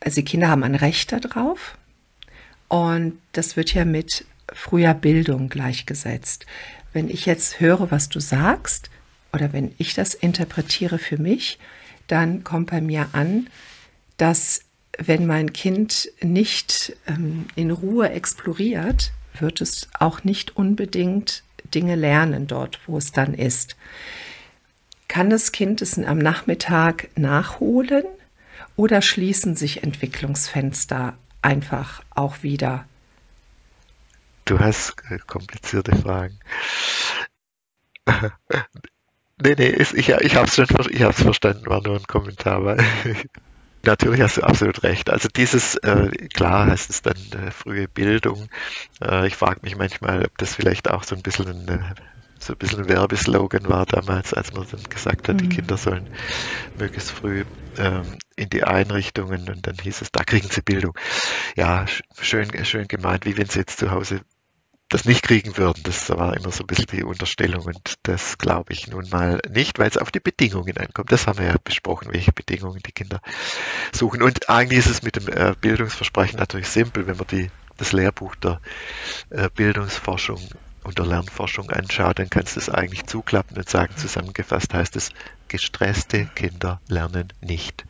also die Kinder haben ein Recht darauf und das wird ja mit früher Bildung gleichgesetzt. Wenn ich jetzt höre, was du sagst, oder wenn ich das interpretiere für mich, dann kommt bei mir an, dass wenn mein Kind nicht ähm, in Ruhe exploriert, wird es auch nicht unbedingt Dinge lernen dort, wo es dann ist. Kann das Kind es am Nachmittag nachholen oder schließen sich Entwicklungsfenster einfach auch wieder? Du hast äh, komplizierte Fragen. Nee, nee, ist, ich, ich habe es schon ich hab's verstanden, war nur ein Kommentar. Weil [LAUGHS] Natürlich hast du absolut recht. Also dieses, äh, klar heißt es dann äh, frühe Bildung. Äh, ich frage mich manchmal, ob das vielleicht auch so ein bisschen ein, äh, so ein bisschen ein Werbeslogan war damals, als man dann gesagt hat, mhm. die Kinder sollen möglichst früh ähm, in die Einrichtungen und dann hieß es, da kriegen sie Bildung. Ja, schön, schön gemeint, wie wenn sie jetzt zu Hause das nicht kriegen würden. Das war immer so ein bisschen die Unterstellung und das glaube ich nun mal nicht, weil es auf die Bedingungen ankommt. Das haben wir ja besprochen, welche Bedingungen die Kinder suchen. Und eigentlich ist es mit dem äh, Bildungsversprechen natürlich simpel, wenn man die, das Lehrbuch der äh, Bildungsforschung und der Lernforschung anschaut, dann kannst du es eigentlich zuklappen und sagen, zusammengefasst heißt es, gestresste Kinder lernen nicht.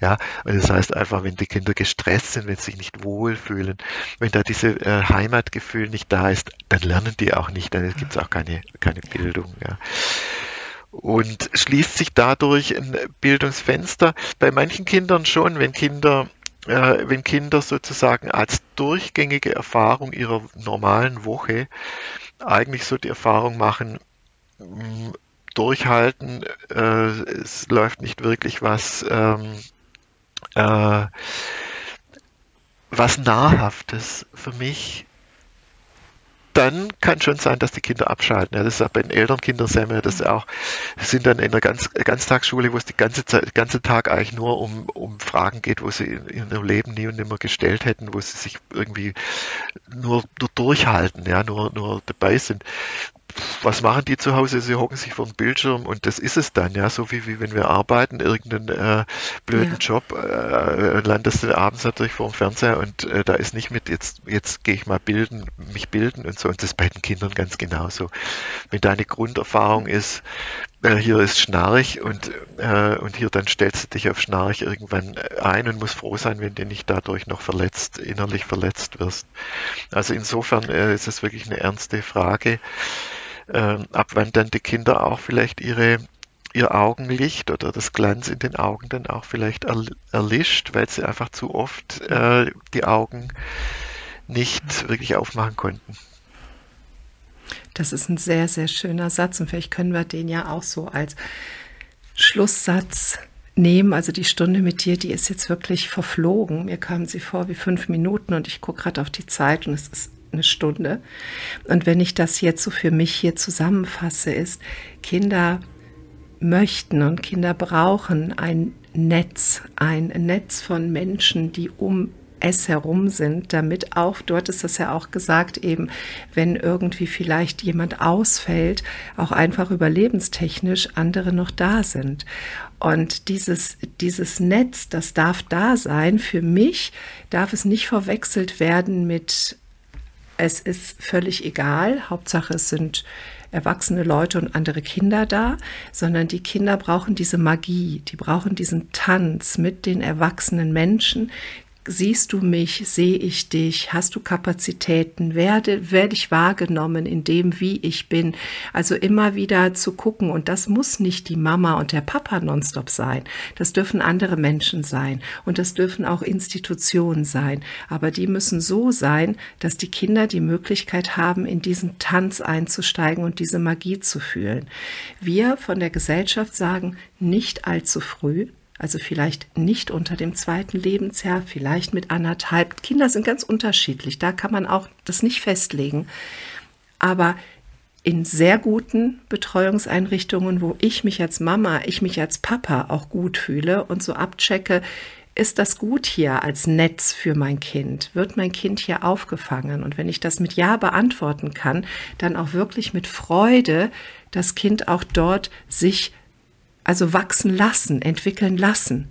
Ja, und das heißt einfach, wenn die Kinder gestresst sind, wenn sie sich nicht wohlfühlen, wenn da diese äh, Heimatgefühl nicht da ist, dann lernen die auch nicht, dann gibt es auch keine, keine Bildung. Ja. Und schließt sich dadurch ein Bildungsfenster. Bei manchen Kindern schon, wenn Kinder äh, wenn Kinder sozusagen als durchgängige Erfahrung ihrer normalen Woche eigentlich so die Erfahrung machen, mh, durchhalten, äh, es läuft nicht wirklich was ähm, äh, was Nahrhaftes für mich, dann kann schon sein, dass die Kinder abschalten. Ja, das ist auch bei den Elternkindern sehen wir das auch. sind dann in einer Ganz, Ganztagsschule, wo es die ganze Zeit, ganze Tag eigentlich nur um, um Fragen geht, wo sie in, in ihrem Leben nie und nimmer gestellt hätten, wo sie sich irgendwie nur, nur durchhalten, ja, nur, nur dabei sind was machen die zu Hause? Sie hocken sich vor den Bildschirm und das ist es dann, ja, so wie, wie wenn wir arbeiten, irgendeinen äh, blöden ja. Job, äh, landest du abends natürlich vor dem Fernseher und äh, da ist nicht mit, jetzt, jetzt gehe ich mal bilden, mich bilden und so und das ist bei den Kindern ganz genauso. Wenn deine Grunderfahrung ist, äh, hier ist Schnarch und, äh, und hier dann stellst du dich auf Schnarch irgendwann ein und musst froh sein, wenn du nicht dadurch noch verletzt, innerlich verletzt wirst. Also insofern äh, ist es wirklich eine ernste Frage äh, ab wann dann die Kinder auch vielleicht ihre ihr Augenlicht oder das Glanz in den Augen dann auch vielleicht erlischt, weil sie einfach zu oft äh, die Augen nicht wirklich aufmachen konnten. Das ist ein sehr, sehr schöner Satz und vielleicht können wir den ja auch so als Schlusssatz nehmen. Also die Stunde mit dir, die ist jetzt wirklich verflogen. Mir kam sie vor wie fünf Minuten und ich gucke gerade auf die Zeit und es ist eine Stunde. Und wenn ich das jetzt so für mich hier zusammenfasse, ist, Kinder möchten und Kinder brauchen ein Netz, ein Netz von Menschen, die um es herum sind, damit auch, dort ist das ja auch gesagt, eben, wenn irgendwie vielleicht jemand ausfällt, auch einfach überlebenstechnisch andere noch da sind. Und dieses, dieses Netz, das darf da sein. Für mich darf es nicht verwechselt werden mit es ist völlig egal, Hauptsache es sind erwachsene Leute und andere Kinder da, sondern die Kinder brauchen diese Magie, die brauchen diesen Tanz mit den erwachsenen Menschen, siehst du mich, sehe ich dich, hast du Kapazitäten, werde, werde ich wahrgenommen in dem, wie ich bin. Also immer wieder zu gucken und das muss nicht die Mama und der Papa nonstop sein. Das dürfen andere Menschen sein und das dürfen auch Institutionen sein. Aber die müssen so sein, dass die Kinder die Möglichkeit haben, in diesen Tanz einzusteigen und diese Magie zu fühlen. Wir von der Gesellschaft sagen, nicht allzu früh, also vielleicht nicht unter dem zweiten Lebensjahr, vielleicht mit anderthalb. Kinder sind ganz unterschiedlich, da kann man auch das nicht festlegen. Aber in sehr guten Betreuungseinrichtungen, wo ich mich als Mama, ich mich als Papa auch gut fühle und so abchecke, ist das gut hier als Netz für mein Kind? Wird mein Kind hier aufgefangen? Und wenn ich das mit Ja beantworten kann, dann auch wirklich mit Freude das Kind auch dort sich also wachsen lassen, entwickeln lassen.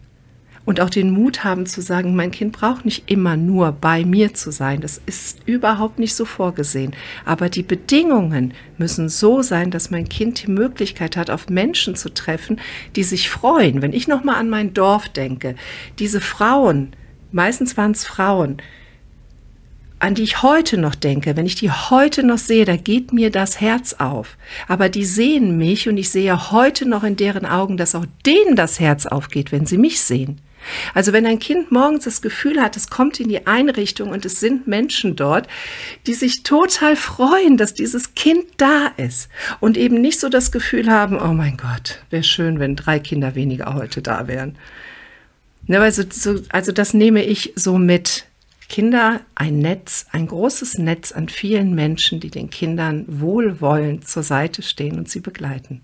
Und auch den Mut haben zu sagen, mein Kind braucht nicht immer nur bei mir zu sein. Das ist überhaupt nicht so vorgesehen. Aber die Bedingungen müssen so sein, dass mein Kind die Möglichkeit hat, auf Menschen zu treffen, die sich freuen. Wenn ich nochmal an mein Dorf denke, diese Frauen, meistens waren es Frauen, an die ich heute noch denke, wenn ich die heute noch sehe, da geht mir das Herz auf. Aber die sehen mich und ich sehe heute noch in deren Augen, dass auch denen das Herz aufgeht, wenn sie mich sehen. Also wenn ein Kind morgens das Gefühl hat, es kommt in die Einrichtung und es sind Menschen dort, die sich total freuen, dass dieses Kind da ist und eben nicht so das Gefühl haben, oh mein Gott, wäre schön, wenn drei Kinder weniger heute da wären. Also, also das nehme ich so mit Kinder ein Netz, ein großes Netz an vielen Menschen, die den Kindern wohlwollend zur Seite stehen und sie begleiten.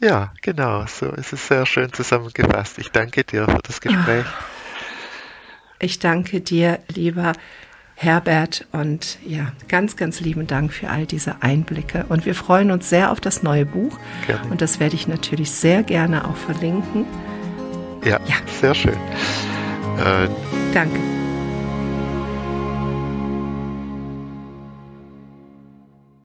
Ja, genau, so ist es sehr schön zusammengefasst. Ich danke dir für das Gespräch. Ich danke dir, lieber Herbert. Und ja, ganz, ganz lieben Dank für all diese Einblicke. Und wir freuen uns sehr auf das neue Buch. Gerne. Und das werde ich natürlich sehr gerne auch verlinken. Ja, ja. sehr schön. Äh, Danke.